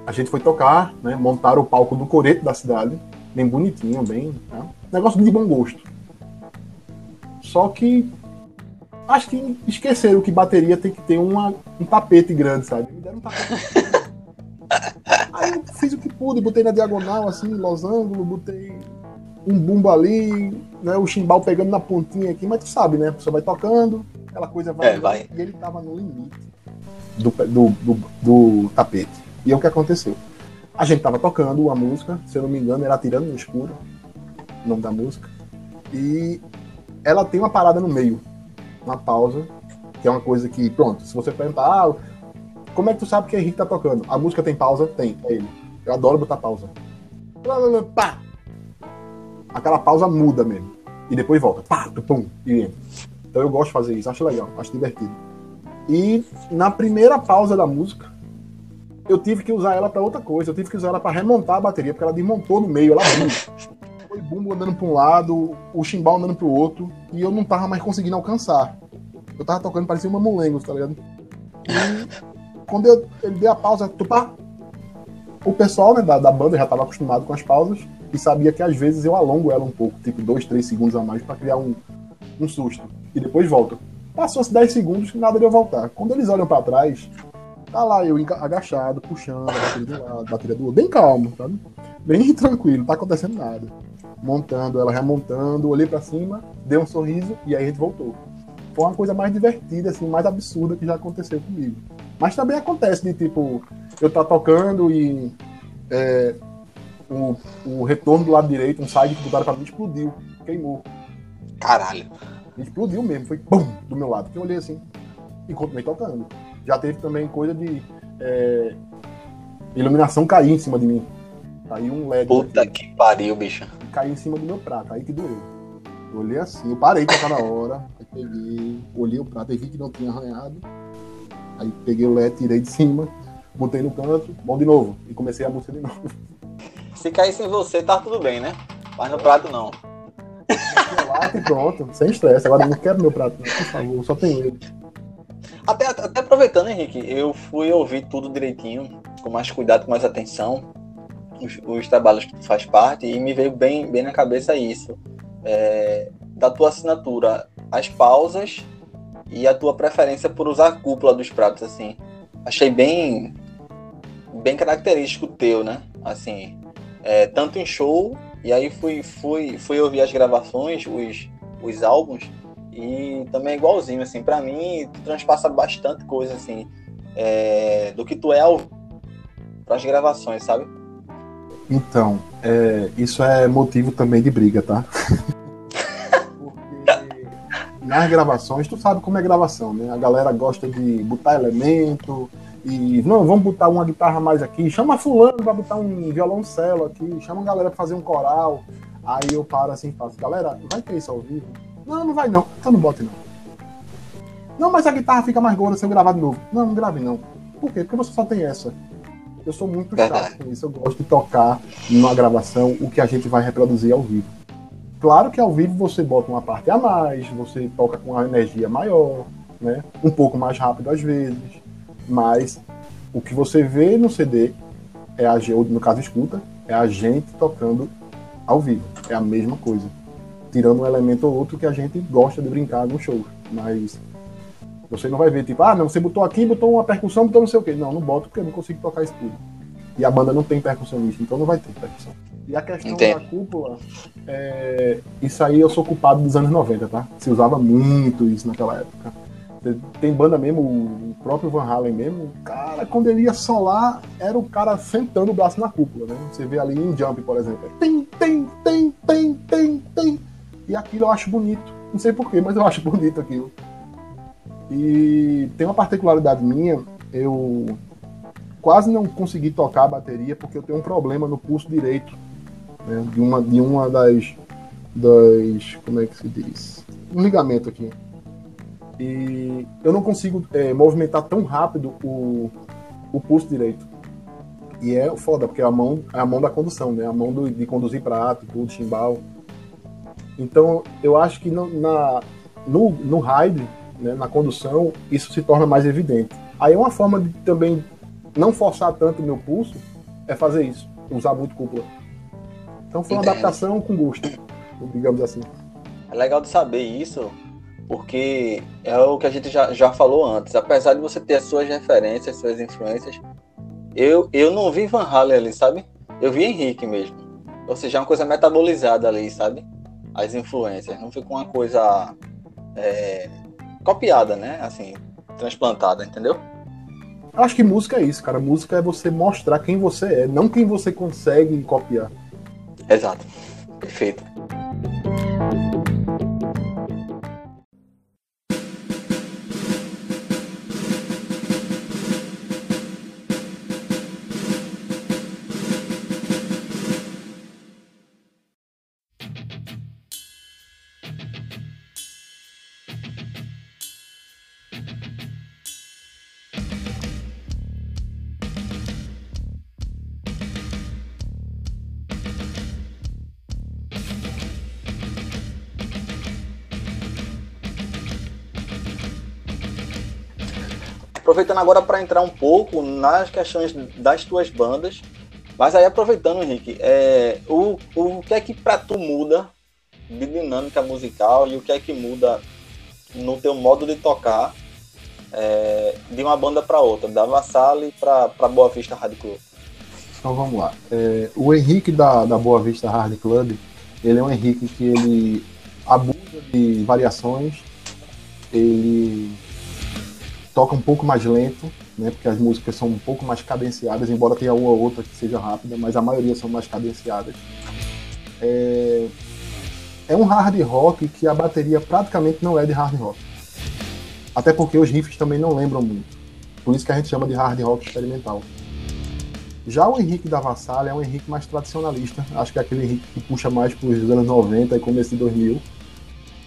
a gente foi tocar, né? montaram o palco do coreto da cidade, bem bonitinho, bem. Né? Negócio de bom gosto. Só que acho que esqueceram que bateria tem que ter uma, um tapete grande, sabe? Me deram um tapete. Aí eu fiz o que pude, botei na diagonal, assim, losango, botei um bumbo ali, né, o chimbal pegando na pontinha aqui, mas tu sabe, né? A pessoa vai tocando, aquela coisa vai. É, vai. E ele tava no limite do, do, do, do tapete. E é o que aconteceu. A gente tava tocando uma música, se eu não me engano, era Tirando no Escuro, o nome da música. E ela tem uma parada no meio, uma pausa, que é uma coisa que, pronto, se você perguntar, ah, como é que tu sabe que Henrique tá tocando? A música tem pausa? Tem, é ele. Eu adoro botar pausa. Pá! Aquela pausa muda mesmo. E depois volta. Pá, pum, e entra. Então eu gosto de fazer isso, acho legal, acho divertido. E na primeira pausa da música, eu tive que usar ela para outra coisa. Eu tive que usar ela para remontar a bateria, porque ela desmontou no meio, ela Foi bumbo andando para um lado, o chimbal andando para o outro, e eu não tava mais conseguindo alcançar. Eu tava tocando, parecia uma molengo, tá ligado? E quando eu, ele deu a pausa, tupá, o pessoal né, da, da banda já tava acostumado com as pausas e sabia que às vezes eu alongo ela um pouco, tipo dois, três segundos a mais para criar um, um susto. E depois volta. Passou-se 10 segundos, nada de eu voltar. Quando eles olham para trás, Tá lá eu agachado, puxando a bateria do lado, bateria do outro, bem calmo, sabe? Bem tranquilo, não tá acontecendo nada. Montando ela, remontando, olhei para cima, dei um sorriso e aí a gente voltou. Foi uma coisa mais divertida, assim, mais absurda que já aconteceu comigo. Mas também acontece de tipo, eu tá tocando e é, o, o retorno do lado direito, um side que botaram pra mim, explodiu, queimou. Caralho. Explodiu mesmo, foi pum, do meu lado. Eu olhei assim e continuei tocando. Já teve também coisa de é, iluminação cair em cima de mim. Caiu um LED. Puta aqui. que pariu, bicho. Caiu em cima do meu prato, aí que doeu. Eu olhei assim, eu parei pra cada hora, aí peguei, olhei o prato e vi que não tinha arranhado. Aí peguei o LED, tirei de cima, botei no canto, bom de novo, e comecei a música de novo. Se caísse em você, tá tudo bem, né? Mas no prato não. E pronto, sem estresse. Agora eu não quero meu prato, por favor, só tem ele. Até, até aproveitando, Henrique, eu fui ouvir tudo direitinho, com mais cuidado, com mais atenção, os, os trabalhos que tu faz parte, e me veio bem, bem na cabeça isso. É, da tua assinatura, as pausas e a tua preferência por usar a cúpula dos pratos, assim. Achei bem, bem característico teu, né? Assim, é, tanto em show E aí fui, fui, fui ouvir as gravações, os, os álbuns, e também é igualzinho, assim, para mim transpassa bastante coisa, assim, é, do que tu é ao as gravações, sabe? Então, é, isso é motivo também de briga, tá? Nas gravações, tu sabe como é gravação, né? A galera gosta de botar elemento, e não, vamos botar uma guitarra mais aqui, chama fulano para botar um violoncelo aqui, chama a galera para fazer um coral. Aí eu paro assim e faço, galera, vai ter isso ao vivo? Não, não vai não, então não bote não. Não, mas a guitarra fica mais gorda se eu gravar de novo. Não, não grave não. Por quê? Porque você só tem essa. Eu sou muito chato com isso, eu gosto de tocar numa gravação o que a gente vai reproduzir ao vivo. Claro que ao vivo você bota uma parte a mais, você toca com uma energia maior, né? Um pouco mais rápido às vezes mas o que você vê no CD é a no caso escuta, é a gente tocando ao vivo. É a mesma coisa. Tirando um elemento ou outro que a gente gosta de brincar no show. Mas você não vai ver, tipo, ah, não, você botou aqui, botou uma percussão, botou não sei o quê. Não, não boto porque eu não consigo tocar isso tudo. E a banda não tem percussionista, então não vai ter percussão. E a questão da cúpula, é... isso aí eu sou culpado dos anos 90, tá? Se usava muito isso naquela época. Tem banda mesmo, o próprio Van Halen mesmo, cara, quando ele ia solar, era o cara sentando o braço na cúpula, né? Você vê ali em Jump, por exemplo. Tem, tem, tem, tem, tem, tem. E aquilo eu acho bonito. Não sei porquê, mas eu acho bonito aquilo. E tem uma particularidade minha, eu quase não consegui tocar a bateria porque eu tenho um problema no pulso direito. Né? De, uma, de uma das, das. Como é que se diz? Um ligamento aqui. E eu não consigo é, movimentar tão rápido o, o pulso direito. E é foda, porque é a mão, é a mão da condução, né? A mão do, de conduzir prato, tudo, chimbal. Então, eu acho que no, na, no, no ride, né, na condução, isso se torna mais evidente. Aí uma forma de também não forçar tanto o meu pulso é fazer isso, usar muito cúpula. Então foi uma Entendo. adaptação com gosto, digamos assim. É legal de saber isso, porque é o que a gente já, já falou antes. Apesar de você ter as suas referências, suas influências, eu, eu não vi Van Halen ali, sabe? Eu vi Henrique mesmo. Ou seja, é uma coisa metabolizada ali, sabe? As influências. Não ficou uma coisa é, copiada, né? Assim, transplantada, entendeu? Acho que música é isso, cara. Música é você mostrar quem você é, não quem você consegue copiar. Exato. Perfeito. Aproveitando agora para entrar um pouco nas questões das tuas bandas, mas aí aproveitando, Henrique, é, o, o que é que para tu muda de dinâmica musical e o que é que muda no teu modo de tocar é, de uma banda para outra, da Vassale para Boa Vista Hard Club? Então vamos lá. É, o Henrique da, da Boa Vista Hard Club, ele é um Henrique que ele abusa de variações, ele toca um pouco mais lento, né? Porque as músicas são um pouco mais cadenciadas, embora tenha uma ou outra que seja rápida, mas a maioria são mais cadenciadas. É, é um hard rock que a bateria praticamente não é de hard rock. Até porque os riffs também não lembram muito. Por isso que a gente chama de hard rock experimental. Já o Henrique da Vassal é um Henrique mais tradicionalista. Acho que é aquele Henrique que puxa mais para os anos 90 e começo de 2000.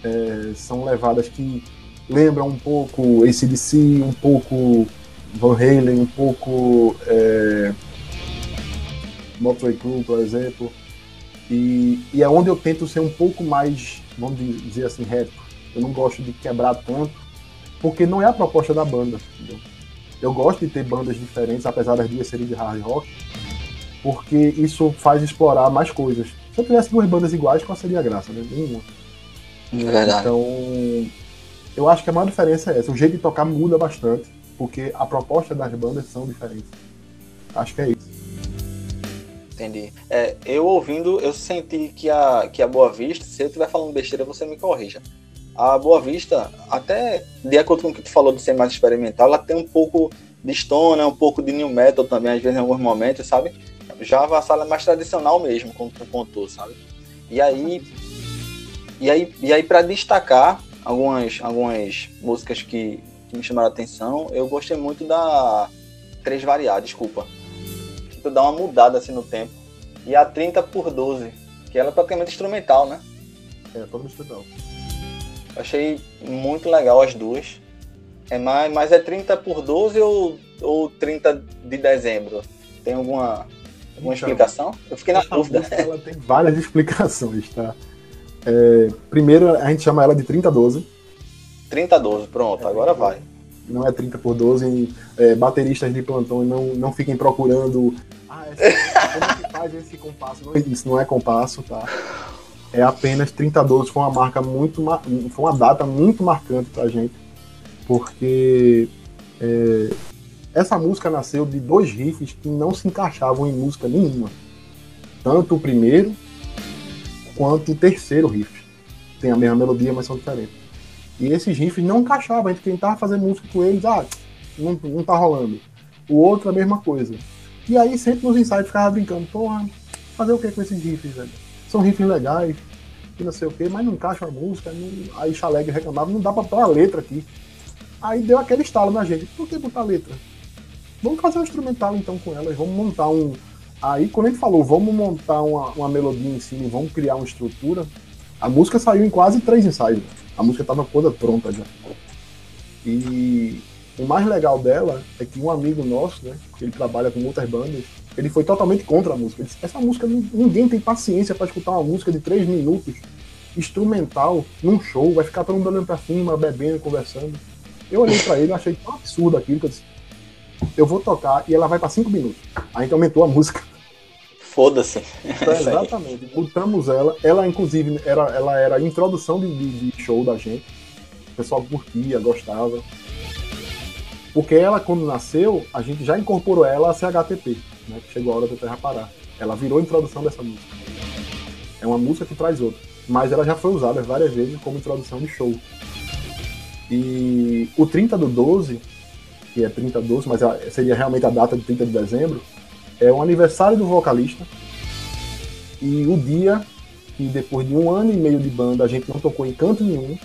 É, são levadas que lembra um pouco ACDC, um pouco Van Halen, um pouco é, Motley Crue, por exemplo. E, e é onde eu tento ser um pouco mais, vamos dizer assim, reto. Eu não gosto de quebrar tanto, porque não é a proposta da banda. Entendeu? Eu gosto de ter bandas diferentes, apesar das duas serem de hard rock, porque isso faz explorar mais coisas. Se eu tivesse duas bandas iguais, qual seria a graça? Né? Nenhuma. É verdade. Então, eu acho que a maior diferença é essa. O jeito de tocar muda bastante, porque a proposta das bandas são diferentes. Acho que é isso. Entendi. É, eu ouvindo, eu senti que a, que a Boa Vista, se eu estiver falando besteira, você me corrija. A Boa Vista, até de acordo com o que tu falou de ser mais experimental, ela tem um pouco de stone, um pouco de new metal também, às vezes em alguns momentos, sabe? Já a Vassala é mais tradicional mesmo, como tu contou, sabe? E aí, e aí, e aí para destacar algumas, algumas músicas que, que me chamaram a atenção, eu gostei muito da Três Variar, desculpa tu dá uma mudada assim no tempo. E a 30 por 12, que ela é praticamente instrumental, né? É, todo instrumental. Achei muito legal as duas. É mais, mas é 30 por 12 ou, ou 30 de dezembro? Tem alguma, alguma então, explicação? Eu fiquei na dúvida. Ela tem várias explicações, tá? É, primeiro, a gente chama ela de 3012. 3012, pronto, é, agora vai não é 30 por 12. É, bateristas de plantão não, não fiquem procurando. Ah, essa, como é que faz esse compasso? Não, isso não é compasso, tá? É apenas 30 12. Foi uma marca muito. Foi uma data muito marcante pra gente. Porque é, essa música nasceu de dois riffs que não se encaixavam em música nenhuma. Tanto o primeiro quanto o terceiro riff. Tem a mesma melodia, mas são diferentes. E esses riffs não encaixavam, a gente tentava fazer música com eles, ah, não, não tá rolando. O outro a mesma coisa. E aí sempre nos ensaios ficava brincando, porra, fazer o que com esses riffs, velho? São riffs legais, e não sei o que, mas não encaixa a música. Não... Aí Chaleg reclamava, não dá pra botar a letra aqui. Aí deu aquele estalo na gente, por que botar letra? Vamos fazer um instrumental então com elas, vamos montar um. Aí quando ele falou, vamos montar uma, uma melodia em cima e vamos criar uma estrutura, a música saiu em quase três ensaios. A música estava toda pronta já. E o mais legal dela é que um amigo nosso, né, que ele trabalha com muitas bandas, ele foi totalmente contra a música. Ele disse, essa música, ninguém tem paciência para escutar uma música de três minutos, instrumental, num show, vai ficar todo mundo olhando pra cima, bebendo, conversando. Eu olhei para ele achei tão absurdo aquilo que eu disse, eu vou tocar e ela vai para cinco minutos. A gente aumentou a música. Foda-se. É, exatamente. Botamos ela. Ela, inclusive, era, ela era a introdução de, de, de, show da gente. O pessoal curtia, gostava. Porque ela, quando nasceu, a gente já incorporou ela a CHTP, né? Chegou a hora da Terra parar. Ela virou a introdução dessa música. É uma música que traz outra. Mas ela já foi usada várias vezes como introdução de show. E o 30 do 12, que é 30 12, mas seria realmente a data de 30 de dezembro, é o aniversário do vocalista e o dia que depois de um ano e meio de banda a gente não tocou em canto nenhum.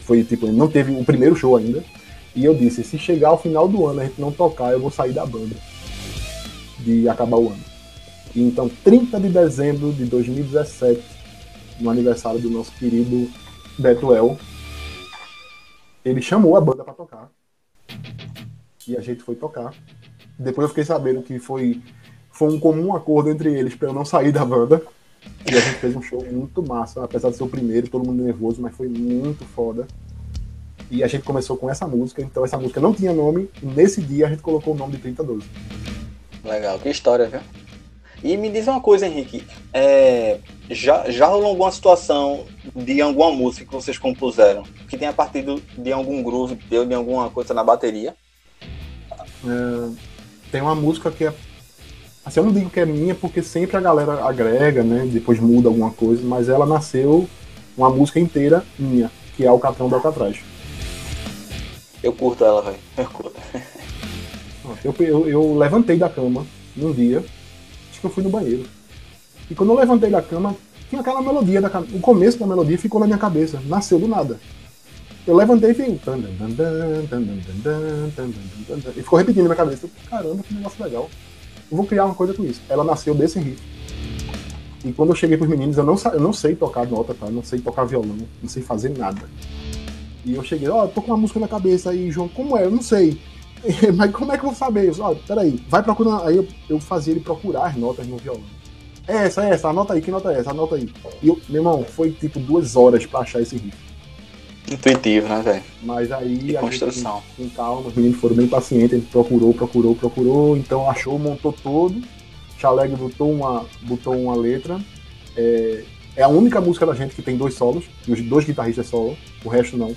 Foi tipo, não teve o primeiro show ainda. E eu disse, se chegar ao final do ano a gente não tocar, eu vou sair da banda. De acabar o ano. E então, 30 de dezembro de 2017, no aniversário do nosso querido Beto El, ele chamou a banda para tocar. E a gente foi tocar. Depois eu fiquei sabendo que foi, foi um comum acordo entre eles para eu não sair da banda. E a gente fez um show muito massa, apesar de ser o primeiro, todo mundo nervoso, mas foi muito foda. E a gente começou com essa música, então essa música não tinha nome, e nesse dia a gente colocou o nome de 3012. Legal, que história, viu? E me diz uma coisa, Henrique, é, já, já rolou alguma situação de alguma música que vocês compuseram que tenha partido de algum groove, deu de alguma coisa na bateria? É, tem uma música que é. Assim, eu não digo que é minha porque sempre a galera agrega, né? Depois muda alguma coisa, mas ela nasceu uma música inteira minha, que é o Catrão do Alcatraz. Eu curto ela, velho. Eu curto. Eu, eu, eu levantei da cama num dia, acho que eu fui no banheiro. E quando eu levantei da cama, tinha aquela melodia, da, o começo da melodia ficou na minha cabeça, nasceu do nada. Eu levantei e fiquei. E ficou repetindo na minha cabeça. Caramba, que negócio legal. Eu vou criar uma coisa com isso. Ela nasceu desse riff. E quando eu cheguei pros meninos, eu não, eu não sei tocar nota, tá? Não sei tocar violão, não sei fazer nada. E eu cheguei, ó, oh, tô com uma música na cabeça aí, João, como é? Eu não sei. Mas como é que eu vou saber? Ó, oh, peraí, vai procurar. Aí eu, eu fazia ele procurar as notas no violão. É essa, é essa, anota aí, que nota é essa? Anota aí. E eu, meu irmão, foi tipo duas horas pra achar esse riff. Intuitivo, né, velho? Mas aí. a construção. Gente, com calma, os meninos foram bem pacientes, ele procurou, procurou, procurou, então achou, montou todo. Chaleg botou uma, botou uma letra. É, é a única música da gente que tem dois solos, e os dois guitarristas solo, o resto não.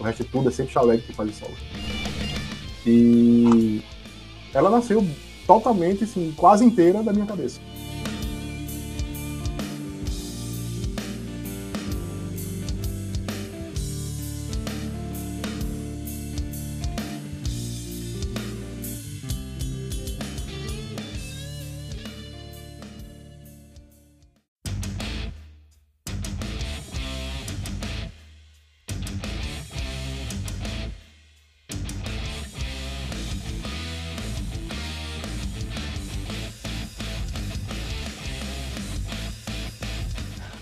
O resto é tudo é sempre Chaleg que faz solo. E ela nasceu totalmente, assim, quase inteira da minha cabeça.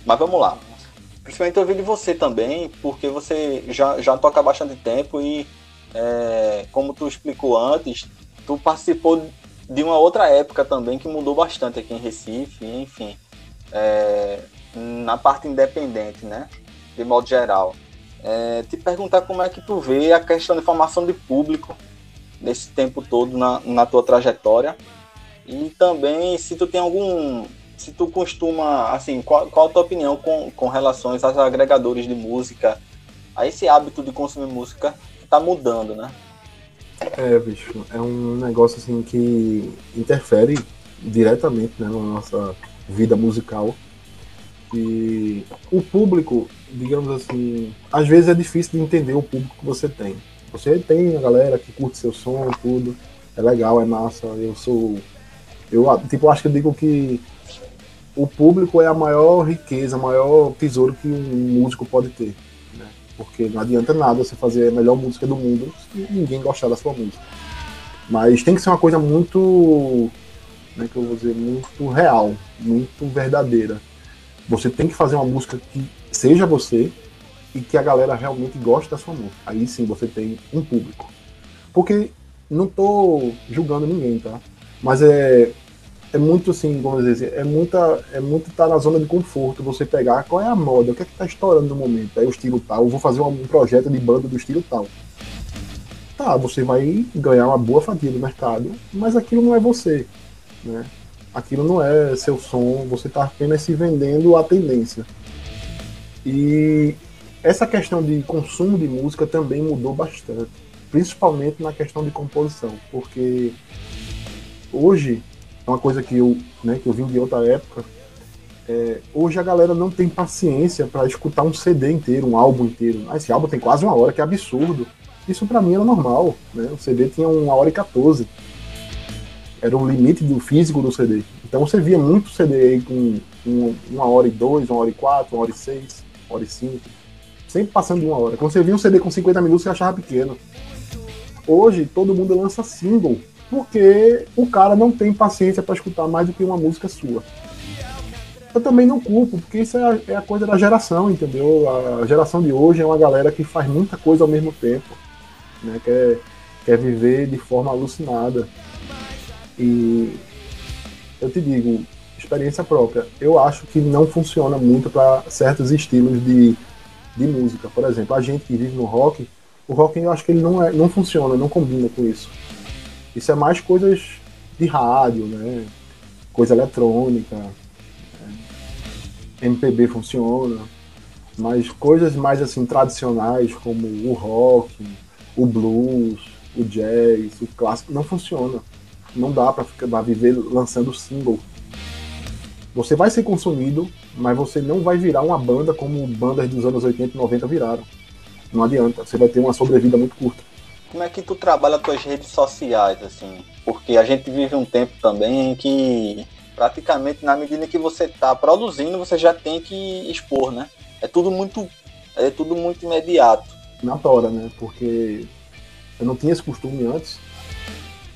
Mas vamos lá. Principalmente eu de você também, porque você já, já toca há bastante tempo e, é, como tu explicou antes, tu participou de uma outra época também que mudou bastante aqui em Recife, enfim, é, na parte independente, né? De modo geral. É, te perguntar como é que tu vê a questão de formação de público nesse tempo todo na, na tua trajetória e também se tu tem algum se tu costuma, assim, qual, qual a tua opinião com, com relações aos agregadores de música, a esse hábito de consumir música que tá mudando, né? É, bicho, é um negócio assim que interfere diretamente né, na nossa vida musical. E o público, digamos assim, às vezes é difícil de entender o público que você tem. Você tem a galera que curte seu som, tudo, é legal, é massa. Eu sou. Eu, tipo, acho que eu digo que o público é a maior riqueza, o maior tesouro que um músico pode ter. Né? Porque não adianta nada você fazer a melhor música do mundo se ninguém gostar da sua música. Mas tem que ser uma coisa muito, né, que eu vou dizer, muito real, muito verdadeira. Você tem que fazer uma música que seja você e que a galera realmente goste da sua música. Aí sim você tem um público. Porque não tô julgando ninguém, tá? Mas é é muito assim, vamos dizer, é muita, é muito estar tá na zona de conforto, você pegar qual é a moda, o que é que tá estourando no momento, é o estilo tal, vou fazer um projeto de banda do estilo tal. Tá, você vai ganhar uma boa fatia do mercado, mas aquilo não é você, né? Aquilo não é seu som, você está apenas se vendendo a tendência. E essa questão de consumo de música também mudou bastante, principalmente na questão de composição, porque hoje uma coisa que eu, né, que eu vim de outra época. É, hoje a galera não tem paciência para escutar um CD inteiro, um álbum inteiro. Ah, esse álbum tem quase uma hora, que é absurdo. Isso para mim era normal, né? O CD tinha uma hora e 14. Era o limite do físico do CD. Então você via muito CD aí com, com uma hora e dois, uma hora e quatro, uma hora e seis, uma hora e cinco. Sempre passando de uma hora. Quando você via um CD com 50 minutos, você achava pequeno. Hoje todo mundo lança single porque o cara não tem paciência para escutar mais do que uma música sua. Eu também não culpo, porque isso é a, é a, coisa da geração, entendeu? A geração de hoje é uma galera que faz muita coisa ao mesmo tempo, né? Quer, quer viver de forma alucinada. E eu te digo, experiência própria, eu acho que não funciona muito para certos estilos de, de música. Por exemplo, a gente que vive no rock, o rock eu acho que ele não, é, não funciona, não combina com isso. Isso é mais coisas de rádio, né? Coisa eletrônica. MPB funciona. Mas coisas mais assim tradicionais como o rock, o blues, o jazz, o clássico não funciona. Não dá para ficar viver lançando single. Você vai ser consumido, mas você não vai virar uma banda como bandas dos anos 80 e 90 viraram. Não adianta, você vai ter uma sobrevida muito curta como é que tu trabalha as tuas redes sociais, assim? Porque a gente vive um tempo também em que praticamente na medida que você está produzindo, você já tem que expor, né? É tudo muito, é tudo muito imediato. Na tora, né? Porque eu não tinha esse costume antes.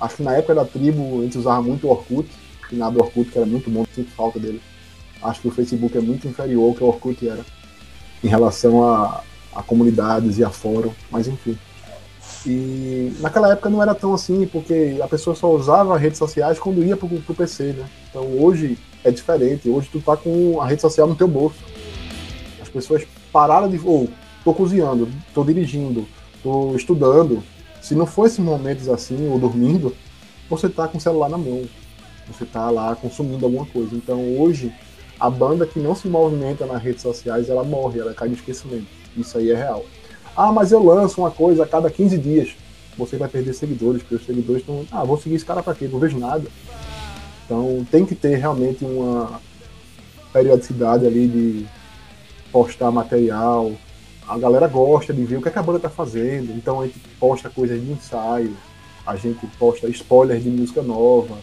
Acho que na época da tribo a gente usava muito o Orkut, que nada do Orkut, que era muito bom, sinto falta dele. Acho que o Facebook é muito inferior ao que o Orkut era em relação a, a comunidades e a fórum, mas enfim. E naquela época não era tão assim, porque a pessoa só usava redes sociais quando ia pro, pro PC, né? Então hoje é diferente, hoje tu tá com a rede social no teu bolso. As pessoas pararam de. Ou, tô cozinhando, tô dirigindo, tô estudando. Se não for esses momentos assim, ou dormindo, você tá com o celular na mão. Você tá lá consumindo alguma coisa. Então hoje, a banda que não se movimenta nas redes sociais, ela morre, ela cai no esquecimento. Isso aí é real. Ah, mas eu lanço uma coisa a cada 15 dias. você vai perder seguidores, porque os seguidores estão, ah, vou seguir esse cara pra quê? Não vejo nada. Então tem que ter realmente uma periodicidade ali de postar material. A galera gosta de ver o que, é que a banda tá fazendo, então a gente posta coisas de ensaio, a gente posta spoilers de música nova,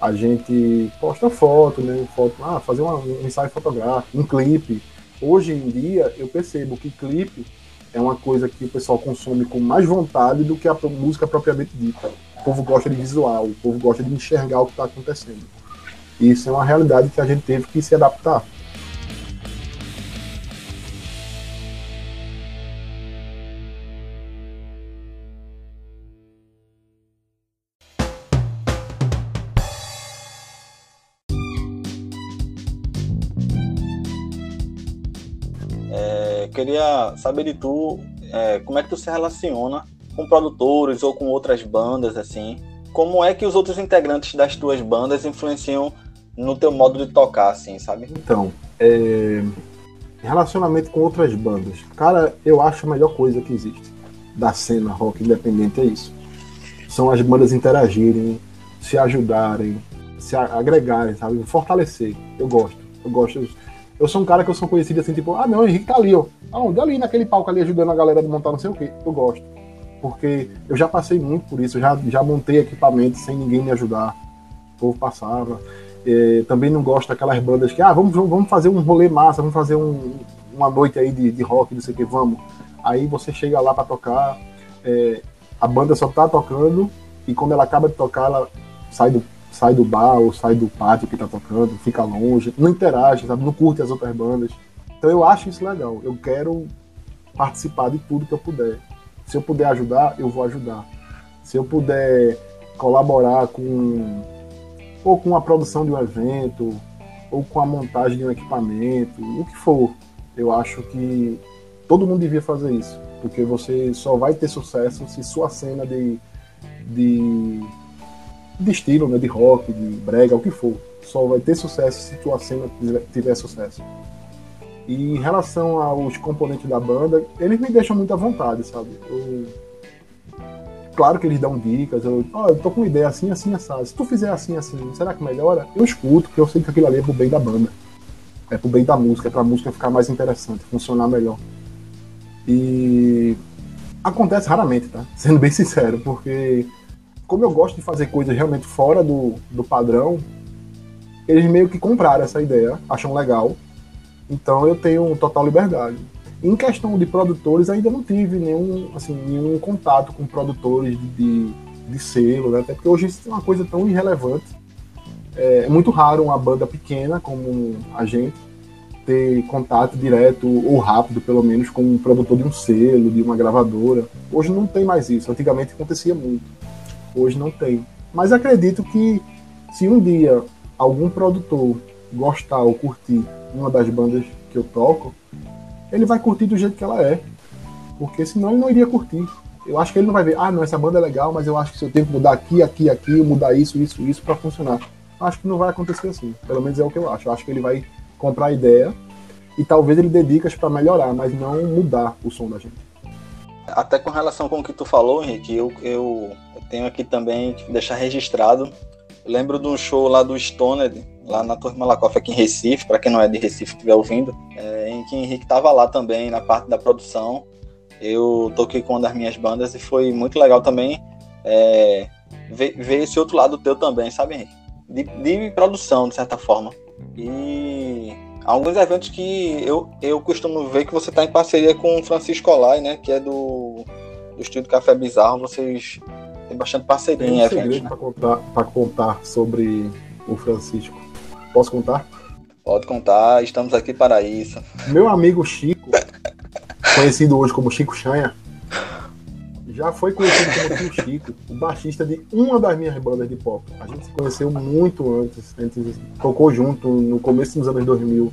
a gente posta foto, né? Foto, ah, fazer um ensaio fotográfico, um clipe. Hoje em dia eu percebo que clipe é uma coisa que o pessoal consome com mais vontade do que a música propriamente dita. O povo gosta de visual, o povo gosta de enxergar o que está acontecendo. Isso é uma realidade que a gente teve que se adaptar. Queria saber de tu é, como é que tu se relaciona com produtores ou com outras bandas, assim. Como é que os outros integrantes das tuas bandas influenciam no teu modo de tocar, assim, sabe? Então, é... relacionamento com outras bandas. Cara, eu acho a melhor coisa que existe da cena rock independente é isso. São as bandas interagirem, se ajudarem, se agregarem, sabe? Fortalecer. Eu gosto. Eu gosto. Eu sou um cara que eu sou conhecido assim, tipo, ah não, o Henrique tá ali, ó. Aonde? Ali naquele palco ali ajudando a galera a montar não sei o quê. Eu gosto porque eu já passei muito por isso, já, já montei equipamento sem ninguém me ajudar, o povo passava. É, também não gosto daquelas bandas que, ah, vamos, vamos fazer um rolê massa, vamos fazer um, uma noite aí de, de rock, não sei o que, vamos. Aí você chega lá para tocar, é, a banda só tá tocando, e quando ela acaba de tocar, ela sai do, sai do bar ou sai do pátio que tá tocando, fica longe, não interage, sabe? não curte as outras bandas. Então eu acho isso legal, eu quero participar de tudo que eu puder. Se eu puder ajudar, eu vou ajudar. Se eu puder colaborar com ou com a produção de um evento, ou com a montagem de um equipamento, o que for, eu acho que todo mundo devia fazer isso, porque você só vai ter sucesso se sua cena de, de, de estilo, né, de rock, de brega, o que for, só vai ter sucesso se tua cena tiver sucesso. E em relação aos componentes da banda, eles me deixam muito à vontade, sabe? Eu... Claro que eles dão dicas, eu, oh, eu tô com uma ideia assim, assim, assado. Se tu fizer assim, assim, será que melhora? Eu escuto, porque eu sei que aquilo ali é pro bem da banda. É pro bem da música, é pra música ficar mais interessante, funcionar melhor. E acontece raramente, tá? Sendo bem sincero, porque como eu gosto de fazer coisas realmente fora do, do padrão, eles meio que compraram essa ideia, acham legal, então eu tenho total liberdade. Em questão de produtores, ainda não tive nenhum, assim, nenhum contato com produtores de, de, de selo, né? até porque hoje isso é uma coisa tão irrelevante. É, é muito raro uma banda pequena como a gente ter contato direto ou rápido, pelo menos, com um produtor de um selo, de uma gravadora. Hoje não tem mais isso. Antigamente acontecia muito. Hoje não tem. Mas acredito que se um dia algum produtor gostar ou curtir uma das bandas que eu toco, ele vai curtir do jeito que ela é. Porque senão ele não iria curtir. Eu acho que ele não vai ver, ah, não, essa banda é legal, mas eu acho que se eu tenho que mudar aqui, aqui, aqui, mudar isso, isso, isso para funcionar. Acho que não vai acontecer assim. Pelo menos é o que eu acho. Eu acho que ele vai comprar a ideia e talvez ele dê dicas para melhorar, mas não mudar o som da gente. Até com relação com o que tu falou, Henrique, eu, eu, tenho aqui também que deixar registrado. Lembro de um show lá do Stoned, lá na Torre Malakoff, aqui em Recife, para quem não é de Recife estiver ouvindo, é, em que Henrique estava lá também na parte da produção. Eu toquei com uma das minhas bandas e foi muito legal também é, ver, ver, esse outro lado teu também, sabe, Henrique? De, de, produção, de certa forma. E alguns eventos que eu, eu costumo ver que você está em parceria com o Francisco Olay, né? Que é do, do Estúdio Café Bizarro. Vocês têm bastante parceria Tem um em eventos. Né? para contar, contar sobre o Francisco. Posso contar? Pode contar, estamos aqui para isso. Meu amigo Chico, conhecido hoje como Chico Chanha, já foi conhecido como Tio Chico, o baixista de uma das minhas bandas de pop. A gente se conheceu muito antes, a gente tocou junto no começo dos anos 2000.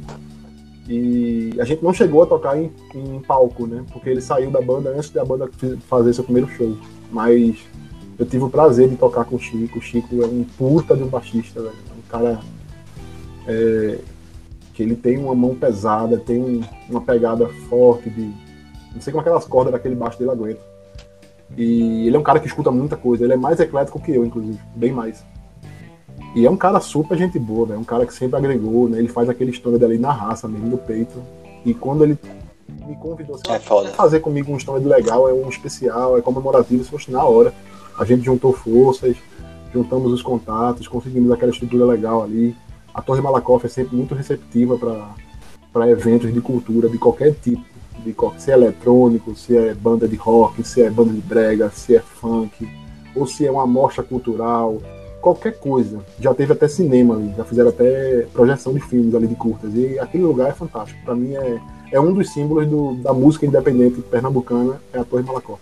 E a gente não chegou a tocar em, em palco, né? Porque ele saiu da banda antes da banda fazer seu primeiro show. Mas eu tive o prazer de tocar com o Chico. O Chico é um puta de um baixista, velho. É um cara é, que ele tem uma mão pesada, tem um, uma pegada forte de. Não sei como aquelas cordas daquele baixo dele aguenta. E ele é um cara que escuta muita coisa. Ele é mais eclético que eu, inclusive. Bem mais. E é um cara super gente boa, É um cara que sempre agregou, né? Ele faz aquele história dali na raça, mesmo no peito. E quando ele me convidou assim, é foda. fazer comigo um stand legal, é um especial, é comemorativo, se fosse na hora. A gente juntou forças, juntamos os contatos, conseguimos aquela estrutura legal ali. A Torre Malakoff é sempre muito receptiva para eventos de cultura de qualquer tipo, de se é eletrônico, se é banda de rock, se é banda de brega, se é funk, ou se é uma mostra cultural, qualquer coisa. Já teve até cinema ali, já fizeram até projeção de filmes ali de curtas. E aquele lugar é fantástico. Para mim é, é um dos símbolos do, da música independente pernambucana, é a Torre Malakoff.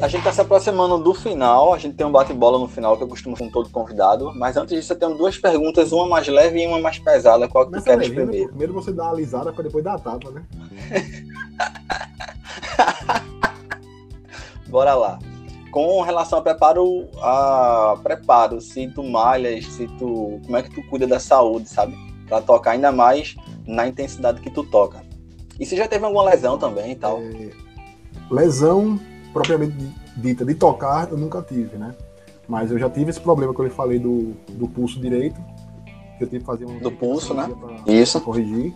A gente está se aproximando do final, a gente tem um bate-bola no final que eu costumo com todo convidado, mas antes disso eu tenho duas perguntas, uma mais leve e uma mais pesada. Qual que tu queres primeiro? Primeiro você dá a alisada para depois dar a tapa, né? Bora lá. Com relação a preparo, a preparo, se tu malhas, se tu, como é que tu cuida da saúde, sabe? Para tocar ainda mais na intensidade que tu toca. E se já teve alguma lesão também e tal? É... Lesão propriamente dita de tocar, eu nunca tive, né? Mas eu já tive esse problema que eu lhe falei do, do pulso direito, que eu tive que fazer um. Do pulso, né? Isso. corrigir.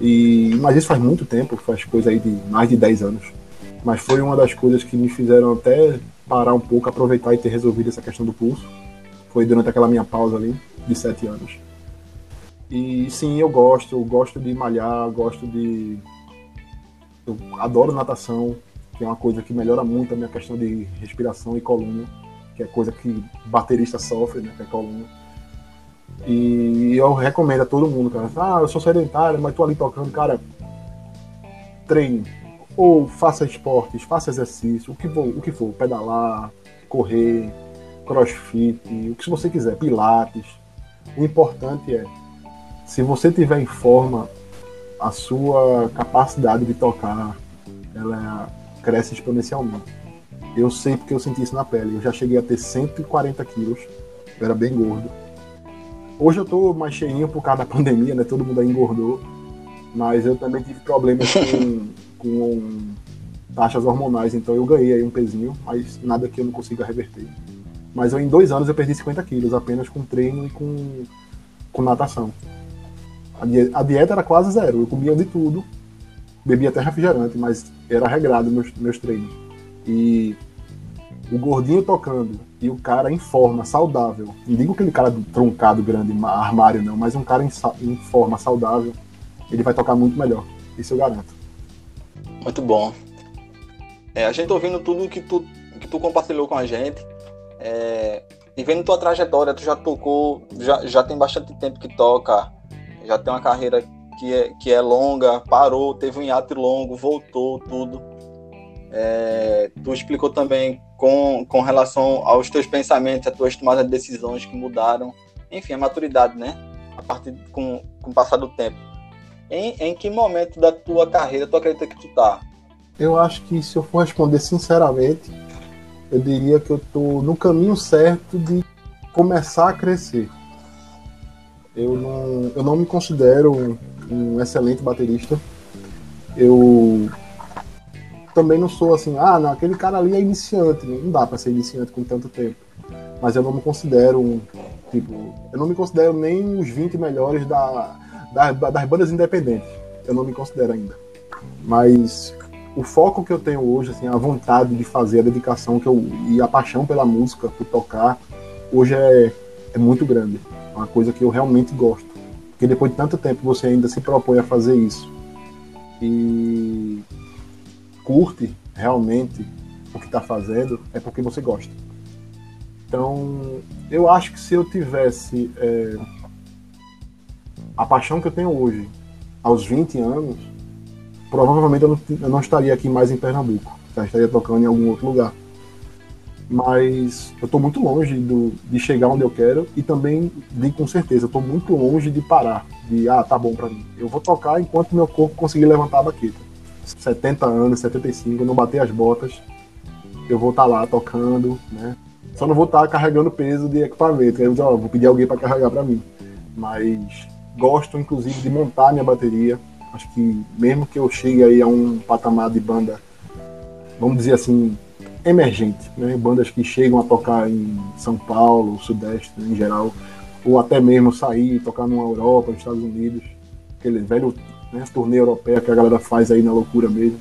E, mas isso faz muito tempo, faz coisa aí de mais de 10 anos. Mas foi uma das coisas que me fizeram até parar um pouco, aproveitar e ter resolvido essa questão do pulso. Foi durante aquela minha pausa ali, de 7 anos. E sim, eu gosto, eu gosto de malhar, gosto de. Eu adoro natação, que é uma coisa que melhora muito a minha questão de respiração e coluna, que é coisa que baterista sofre, né, que é coluna. E eu recomendo a todo mundo, cara. Ah, eu sou sedentário, mas tô ali tocando, cara. Treine. Ou faça esportes, faça exercício, o que for, o que for, pedalar, correr, crossfit, o que você quiser, pilates. O importante é, se você tiver em forma, a sua capacidade de tocar, ela é cresce exponencialmente. Eu sei porque eu senti isso na pele. Eu já cheguei a ter 140 quilos, eu era bem gordo. Hoje eu tô mais cheinho por causa da pandemia, né? Todo mundo aí engordou. Mas eu também tive problemas com, com taxas hormonais, então eu ganhei aí um pezinho, mas nada que eu não consiga reverter. Mas eu, em dois anos eu perdi 50 quilos, apenas com treino e com, com natação. A dieta era quase zero, eu comia de tudo, bebia até refrigerante, mas era regrado meus, meus treinos. E o gordinho tocando e o cara em forma, saudável. Não digo aquele cara truncado, grande, armário, não, mas um cara em, em forma saudável, ele vai tocar muito melhor. Isso eu garanto. Muito bom. É, a gente ouvindo tudo que tu, que tu compartilhou com a gente, é, e vendo tua trajetória, tu já tocou, já, já tem bastante tempo que toca, já tem uma carreira que é, que é longa, parou, teve um hiato longo, voltou, tudo. É, tu explicou também com, com relação aos teus pensamentos, as tuas tomadas de decisões que mudaram. Enfim, a maturidade, né? A partir com, com o passar do tempo. Em, em que momento da tua carreira tu acredita que tu tá? Eu acho que se eu for responder sinceramente, eu diria que eu tô no caminho certo de começar a crescer. Eu não, eu não me considero um excelente baterista. Eu também não sou assim, ah, não, aquele cara ali é iniciante, não dá para ser iniciante com tanto tempo. Mas eu não me considero um, tipo, eu não me considero nem os 20 melhores da, da, das bandas independentes. Eu não me considero ainda. Mas o foco que eu tenho hoje, assim, a vontade de fazer, a dedicação que eu e a paixão pela música, por tocar, hoje é, é muito grande. É uma coisa que eu realmente gosto. Porque depois de tanto tempo você ainda se propõe a fazer isso e curte realmente o que está fazendo, é porque você gosta. Então, eu acho que se eu tivesse é, a paixão que eu tenho hoje, aos 20 anos, provavelmente eu não, eu não estaria aqui mais em Pernambuco. Já estaria tocando em algum outro lugar mas eu estou muito longe do, de chegar onde eu quero e também de com certeza eu estou muito longe de parar de ah tá bom para mim. Eu vou tocar enquanto meu corpo conseguir levantar a baqueta. 70 anos 75 não bater as botas eu vou estar tá lá tocando né? Só não vou estar tá carregando peso de equipamento eu vou pedir alguém para carregar para mim. Mas gosto, inclusive, de montar minha bateria. Acho que mesmo que eu chegue aí a um patamar de banda, vamos dizer assim, emergente, né? Bandas que chegam a tocar em São Paulo, Sudeste né, em geral, ou até mesmo sair, tocar numa Europa, nos Estados Unidos, aquele velho né, turnê europeia que a galera faz aí na loucura mesmo.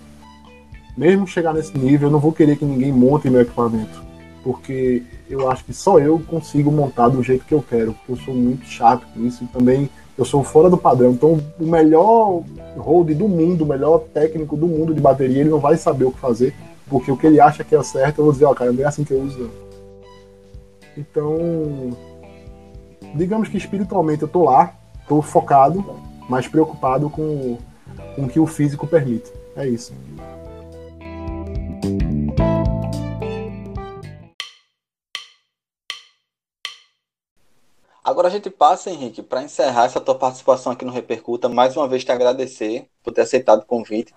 Mesmo chegar nesse nível, eu não vou querer que ninguém monte meu equipamento, porque eu acho que só eu consigo montar do jeito que eu quero, porque eu sou muito chato com isso e também eu sou fora do padrão. Então, o melhor hold do mundo, o melhor técnico do mundo de bateria, ele não vai saber o que fazer, porque o que ele acha que é certo, eu vou dizer, ó, oh, cara, não é assim que eu uso. Então, digamos que espiritualmente eu tô lá, tô focado, mas preocupado com, com o que o físico permite. É isso. Agora a gente passa, Henrique, para encerrar essa tua participação aqui no Repercuta, mais uma vez te agradecer por ter aceitado o convite.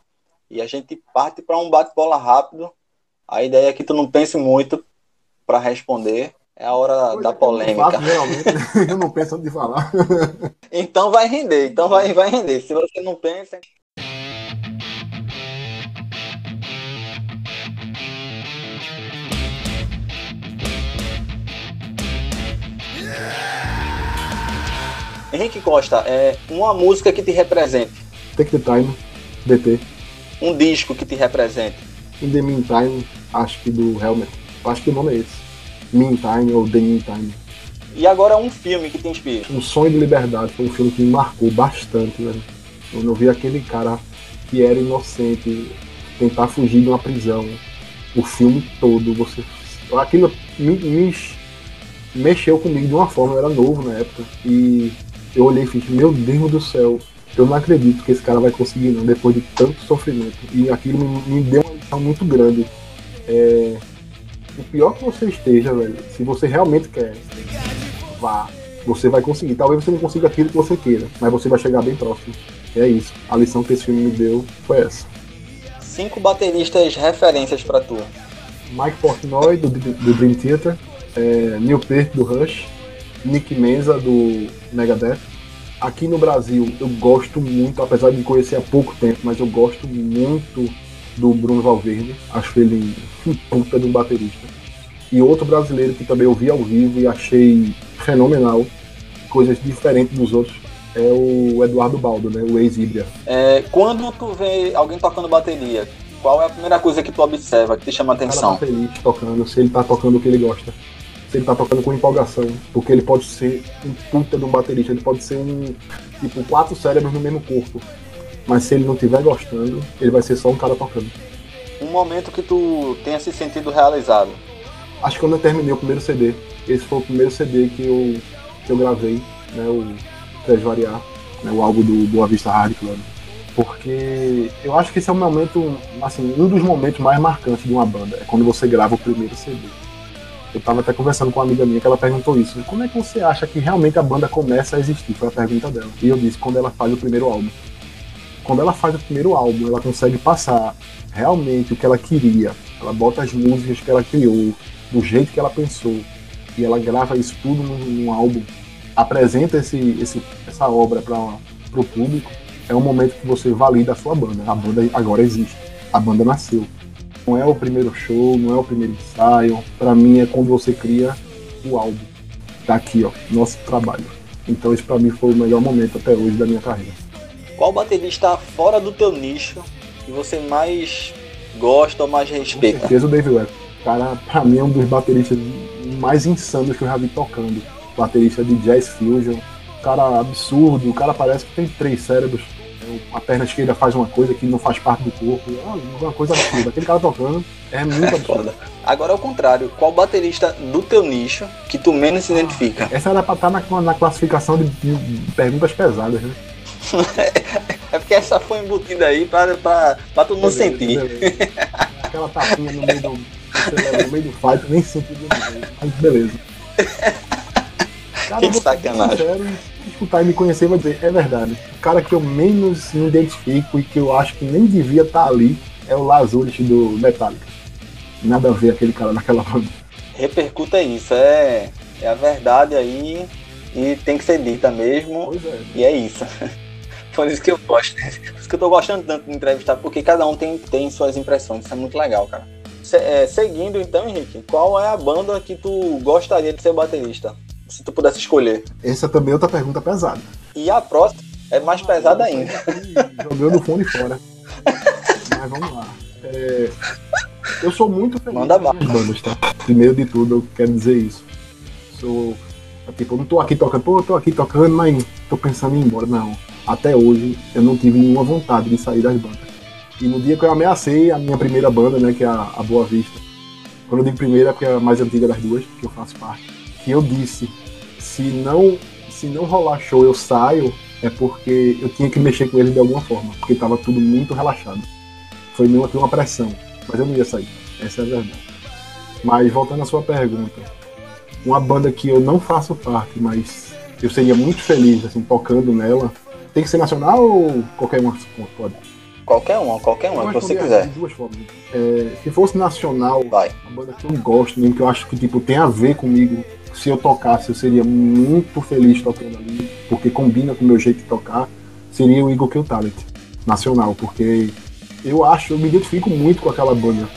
E a gente parte para um bate-bola rápido. A ideia é que tu não pense muito para responder. É a hora da é polêmica. Eu, faço, realmente, eu não penso antes de falar. então vai render, então vai, vai render. Se você não pensa. Henrique Costa, é uma música que te represente. Take the Time, DT. Um disco que te represente. In the Meantime, acho que do Helmet. Acho que o nome é esse. Meantime ou The Meantime. E agora um filme que te inspira. Um Sonho de Liberdade foi um filme que me marcou bastante, velho. Quando eu vi aquele cara que era inocente tentar fugir de uma prisão, o filme todo, você. Aquilo me, me mexeu comigo de uma forma, eu era novo na época. E eu olhei e fiz, meu Deus do céu, eu não acredito que esse cara vai conseguir não, depois de tanto sofrimento. E aquilo me, me deu uma lição muito grande. É, o pior que você esteja, velho, se você realmente quer, vá. Você vai conseguir. Talvez você não consiga aquilo que você queira, mas você vai chegar bem próximo. É isso. A lição que esse filme me deu foi essa. Cinco bateristas referências para tu. Mike Portnoy, do, do Dream Theater. É, Neil Peart, do Rush. Nick Menza, do Megadeth. Aqui no Brasil, eu gosto muito, apesar de conhecer há pouco tempo, mas eu gosto muito do Bruno Valverde. Acho ele um puta de um baterista. E outro brasileiro que também eu vi ao vivo e achei fenomenal, coisas diferentes dos outros, é o Eduardo Baldo, né? O ex-Ibria. É, quando tu vê alguém tocando bateria, qual é a primeira coisa que tu observa, que te chama a atenção? Tá feliz tocando, se ele tá tocando o que ele gosta se ele tá tocando com empolgação, porque ele pode ser um puta de um baterista, ele pode ser um tipo quatro cérebros no mesmo corpo. Mas se ele não estiver gostando, ele vai ser só um cara tocando. Um momento que tu tenha se sentido realizado. Acho que quando eu terminei o primeiro CD, esse foi o primeiro CD que eu, que eu gravei, né, o Três Variar, né, o álbum do Boa Vista Hard Club. Porque eu acho que esse é um momento, assim, um dos momentos mais marcantes de uma banda, é quando você grava o primeiro CD. Eu estava até conversando com uma amiga minha que ela perguntou isso. Como é que você acha que realmente a banda começa a existir? Foi a pergunta dela. E eu disse, quando ela faz o primeiro álbum. Quando ela faz o primeiro álbum, ela consegue passar realmente o que ela queria. Ela bota as músicas que ela criou, do jeito que ela pensou. E ela grava isso tudo num, num álbum. Apresenta esse, esse, essa obra para o público. É um momento que você valida a sua banda. A banda agora existe. A banda nasceu. Não é o primeiro show, não é o primeiro ensaio. Para mim é quando você cria o álbum. Tá aqui, ó, nosso trabalho. Então isso para mim foi o melhor momento até hoje da minha carreira. Qual baterista fora do teu nicho que você mais gosta ou mais respeita? Com certeza o Dave Webb. Cara, pra mim é um dos bateristas mais insanos que eu já vi tocando. Baterista de jazz fusion. Cara absurdo, o cara parece que tem três cérebros a perna esquerda faz uma coisa que não faz parte do corpo. É uma coisa absurda. Aquele cara tocando é muito absurdo. Agora é o contrário. Qual baterista do teu nicho que tu menos se identifica? Essa era pra estar na, na classificação de, de perguntas pesadas, né? é porque essa foi embutida aí pra, pra, pra tu não sentir. Aquela tapinha no meio do. no meio do fight, nem senti Mas beleza. Cara, que sacanagem. Sincero, escutar e me conhecer vai dizer, é verdade. O cara que eu menos me identifico e que eu acho que nem devia estar tá ali é o Lazarus do Metallica. Nada a ver aquele cara naquela banda. Repercuta isso, é, é a verdade aí. e tem que ser dita mesmo. É. E é isso. Por isso que eu gosto. Por isso que eu tô gostando tanto de entrevistar, porque cada um tem, tem suas impressões. Isso é muito legal, cara. Se, é, seguindo então, Henrique, qual é a banda que tu gostaria de ser baterista? Se tu pudesse escolher. Essa também é outra pergunta pesada. E a próxima é mais ah, pesada ainda. Jogando o fone fora. Mas vamos lá. É, eu sou muito feliz Manda com as bandas, tá? Primeiro de tudo, eu quero dizer isso. Sou. Tipo, eu não tô aqui tocando, pô, eu tô aqui tocando, mas tô pensando em ir embora. Não. Até hoje eu não tive nenhuma vontade de sair das bandas. E no dia que eu ameacei a minha primeira banda, né, que é a, a Boa Vista, quando eu digo primeira é porque é a mais antiga das duas, que eu faço parte, que eu disse, se não, se não rolar show eu saio, é porque eu tinha que mexer com eles de alguma forma, porque estava tudo muito relaxado. Foi meio que uma pressão, mas eu não ia sair, essa é a verdade. Mas voltando à sua pergunta, uma banda que eu não faço parte, mas eu seria muito feliz assim tocando nela, tem que ser nacional ou qualquer uma pode? Qualquer uma, qualquer uma, que você quiser. Duas formas. É, se fosse nacional, Vai. uma banda que eu gosto, mesmo que eu acho que tipo, tem a ver comigo. Se eu tocasse, eu seria muito feliz tocando ali, porque combina com o meu jeito de tocar. Seria o Eagle Kill Talent, nacional, porque eu acho, eu me identifico muito com aquela banda,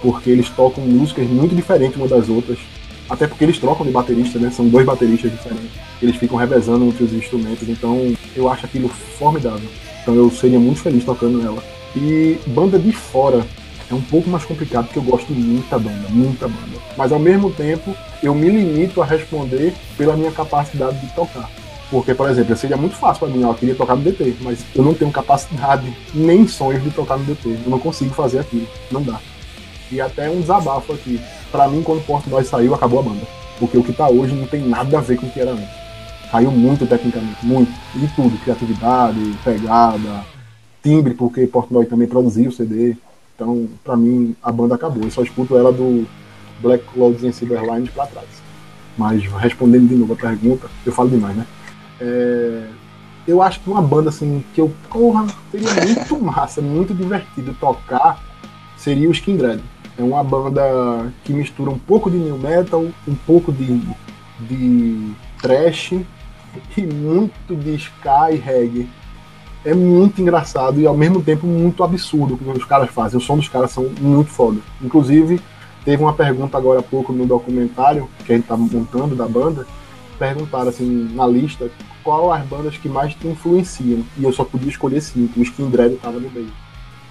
porque eles tocam músicas muito diferentes uma das outras. Até porque eles trocam de baterista, né? São dois bateristas diferentes. Eles ficam revezando entre os instrumentos, então eu acho aquilo formidável. Então eu seria muito feliz tocando nela. E banda de fora é um pouco mais complicado porque eu gosto de muita banda, muita banda. Mas ao mesmo tempo eu me limito a responder pela minha capacidade de tocar. Porque, por exemplo, seria muito fácil para mim, eu queria tocar no DT, mas eu não tenho capacidade nem sonhos de tocar no DT. Eu não consigo fazer aquilo, não dá. E até um desabafo aqui. Para mim, quando o Porto Nós saiu, acabou a banda. Porque o que tá hoje não tem nada a ver com o que era antes caiu muito tecnicamente, muito. E tudo, criatividade, pegada, timbre, porque Portnoy também produziu o CD. Então, pra mim, a banda acabou. Eu só escuto ela do Black Clouds em Silverline pra trás. Mas, respondendo de novo a pergunta, eu falo demais, né? É, eu acho que uma banda assim, que eu, porra, seria muito massa, muito divertido tocar, seria o Skin Dread. É uma banda que mistura um pouco de new metal, um pouco de, de trash e muito de ska e reggae. É muito engraçado e ao mesmo tempo muito absurdo o que os caras fazem. O som dos caras são muito foda. Inclusive, teve uma pergunta agora há pouco no documentário que a gente tá montando da banda. Perguntaram assim na lista qual as bandas que mais te influenciam. E eu só podia escolher cinco. O Skin Dread tava no meio.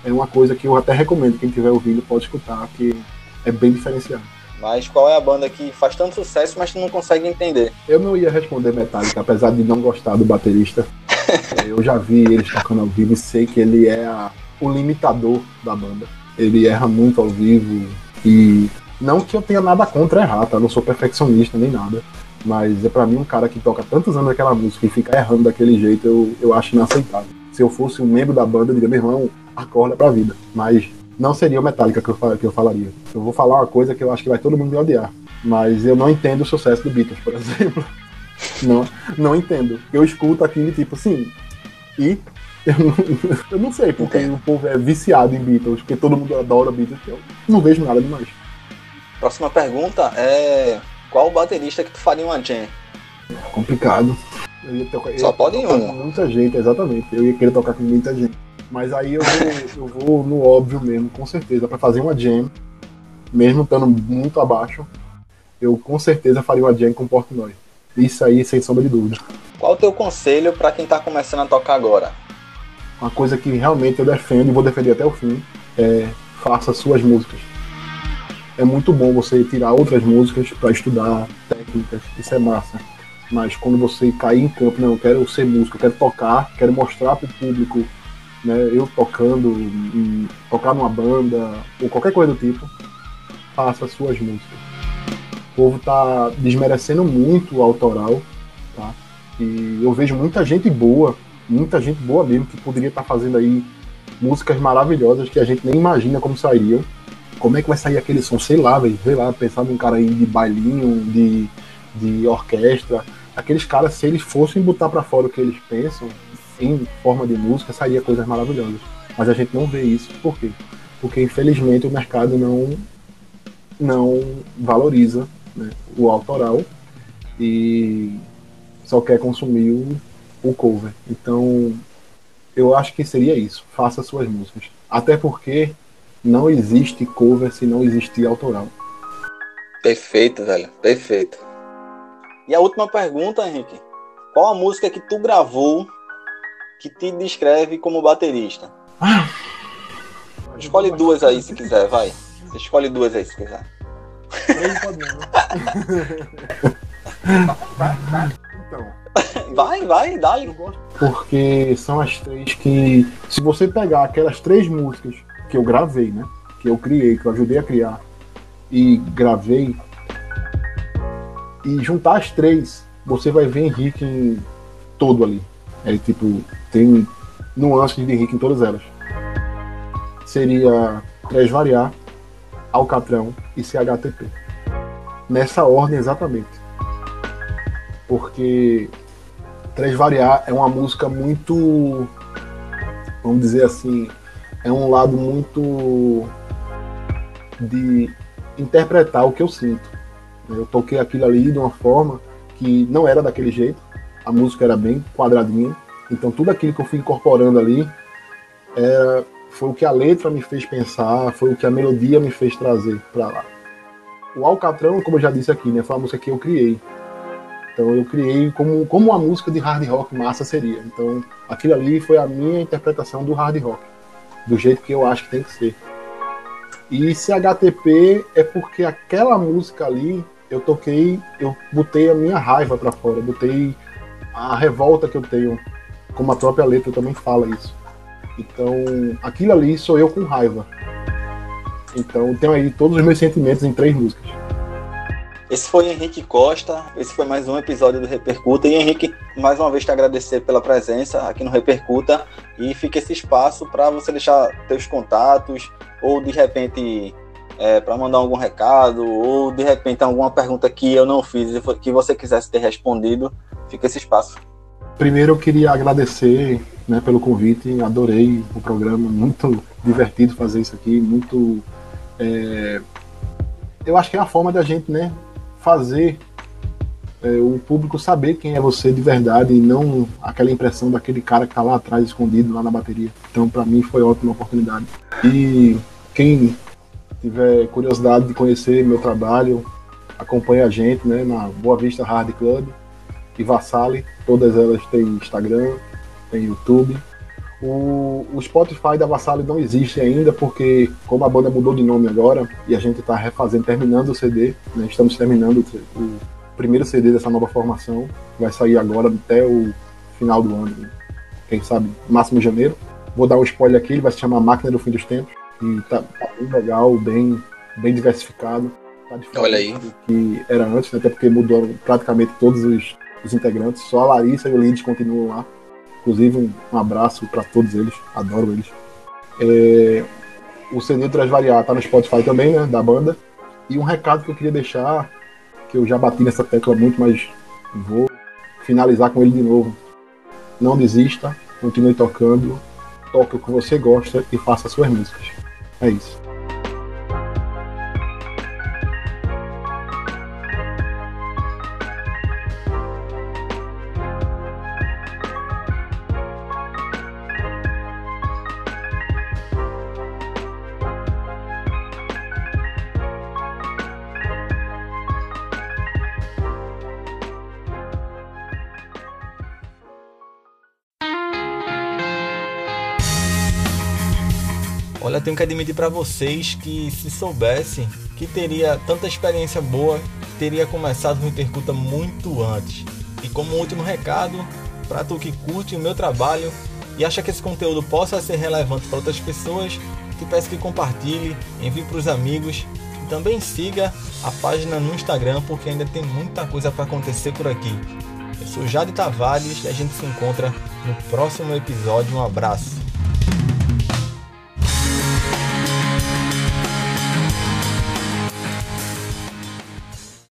É uma coisa que eu até recomendo, quem estiver ouvindo pode escutar, que é bem diferenciado. Mas qual é a banda que faz tanto sucesso, mas tu não consegue entender? Eu não ia responder Metallica, apesar de não gostar do baterista. eu já vi eles tocando ao vivo e sei que ele é a, o limitador da banda. Ele erra muito ao vivo e não que eu tenha nada contra errar, tá? Eu não sou perfeccionista nem nada. Mas é para mim um cara que toca tantos anos aquela música e fica errando daquele jeito, eu, eu acho inaceitável. Se eu fosse um membro da banda, eu diria, meu irmão, acorda pra vida. Mas não seria o Metallica que eu, que eu falaria. Eu vou falar uma coisa que eu acho que vai todo mundo me odiar. Mas eu não entendo o sucesso do Beatles, por exemplo. Não, não entendo. Eu escuto aquilo tipo assim. E eu não, eu não sei porque Entendo. o povo é viciado em Beatles, porque todo mundo adora Beatles. Eu não vejo nada demais. Próxima pergunta é: qual baterista que tu faria uma jam? Complicado. Eu ia tocar, Só pode um. Muita gente, exatamente. Eu ia querer tocar com muita gente. Mas aí eu vou, eu vou no óbvio mesmo, com certeza, para fazer uma jam, mesmo estando muito abaixo, eu com certeza faria uma jam com Portnoy. Isso aí, sem sombra de dúvida. Qual o teu conselho para quem tá começando a tocar agora? Uma coisa que realmente eu defendo e vou defender até o fim é faça suas músicas. É muito bom você tirar outras músicas para estudar técnicas, isso é massa. Mas quando você cair em campo, não, eu quero ser músico, eu quero tocar, quero mostrar para o público né, eu tocando, tocar numa banda, ou qualquer coisa do tipo, faça suas músicas. Povo tá desmerecendo muito o autoral, tá? E eu vejo muita gente boa, muita gente boa mesmo, que poderia estar tá fazendo aí músicas maravilhosas que a gente nem imagina como sairiam. Como é que vai sair aquele som? Sei lá, velho. Sei lá, pensar num cara aí de bailinho, de, de orquestra. Aqueles caras, se eles fossem botar para fora o que eles pensam, em forma de música, sairia coisas maravilhosas. Mas a gente não vê isso, por quê? Porque infelizmente o mercado não, não valoriza né, o autoral e só quer consumir o, o cover. Então, eu acho que seria isso. Faça suas músicas. Até porque não existe cover se não existir autoral. Perfeito, velho. Perfeito. E a última pergunta, Henrique. Qual a música que tu gravou que te descreve como baterista? Ah. Escolhe duas aí se quiser, vai. Escolhe duas aí se quiser. Então. Vai, vai, dá Porque são as três que. Se você pegar aquelas três músicas que eu gravei, né? Que eu criei, que eu ajudei a criar e gravei. E juntar as três, você vai ver Henrique em todo ali. É tipo, tem nuances de Henrique em todas elas. Seria Três Variar, Alcatrão e CHTP. Nessa ordem exatamente. Porque Três Variar é uma música muito. Vamos dizer assim. É um lado muito. de interpretar o que eu sinto. Eu toquei aquilo ali de uma forma que não era daquele jeito. A música era bem quadradinha. Então tudo aquilo que eu fui incorporando ali era, foi o que a letra me fez pensar, foi o que a melodia me fez trazer para lá. O Alcatrão, como eu já disse aqui, né, foi uma música que eu criei. Então eu criei como, como uma música de hard rock massa seria. Então aquilo ali foi a minha interpretação do hard rock, do jeito que eu acho que tem que ser. E CHTP é porque aquela música ali eu toquei, eu botei a minha raiva para fora, botei a revolta que eu tenho, como a própria letra também fala isso. Então, aquilo ali sou eu com raiva. Então, tenho aí todos os meus sentimentos em três músicas. Esse foi Henrique Costa, esse foi mais um episódio do Repercuta. E Henrique, mais uma vez te agradecer pela presença aqui no Repercuta e fica esse espaço para você deixar teus contatos ou de repente é, para mandar algum recado ou de repente alguma pergunta que eu não fiz e que você quisesse ter respondido, fica esse espaço. Primeiro eu queria agradecer né, pelo convite, adorei o programa, muito divertido fazer isso aqui, muito é... eu acho que é a forma da gente né, fazer é, o público saber quem é você de verdade e não aquela impressão daquele cara que está lá atrás escondido lá na bateria. Então, para mim, foi ótima oportunidade. E quem tiver curiosidade de conhecer meu trabalho, acompanhe a gente né, na Boa Vista Hard Club e Vassale. Todas elas têm Instagram, tem YouTube. O, o Spotify da Vassale não existe ainda, porque como a banda mudou de nome agora e a gente está refazendo, terminando o CD, né, estamos terminando o, o, primeiro CD dessa nova formação, vai sair agora até o final do ano, quem sabe, máximo janeiro. Vou dar um spoiler aqui, ele vai se chamar Máquina do Fim dos Tempos, e tá, tá bem legal, bem, bem diversificado. Tá Olha aí. do que era antes, né, até porque mudou praticamente todos os, os integrantes, só a Larissa e o Lides continuam lá. Inclusive, um, um abraço para todos eles, adoro eles. É, o CD Transvariar tá no Spotify também, né, da banda. E um recado que eu queria deixar, que eu já bati nessa tecla muito, mas vou finalizar com ele de novo. Não desista, continue tocando, toque o que você gosta e faça suas músicas. É isso. Que admitir para vocês que se soubesse que teria tanta experiência boa, teria começado no Intercuta muito antes. E como último recado, para tu que curte o meu trabalho e acha que esse conteúdo possa ser relevante para outras pessoas, te peço que compartilhe, envie para os amigos e também siga a página no Instagram porque ainda tem muita coisa para acontecer por aqui. Eu sou Jade Tavares e a gente se encontra no próximo episódio. Um abraço.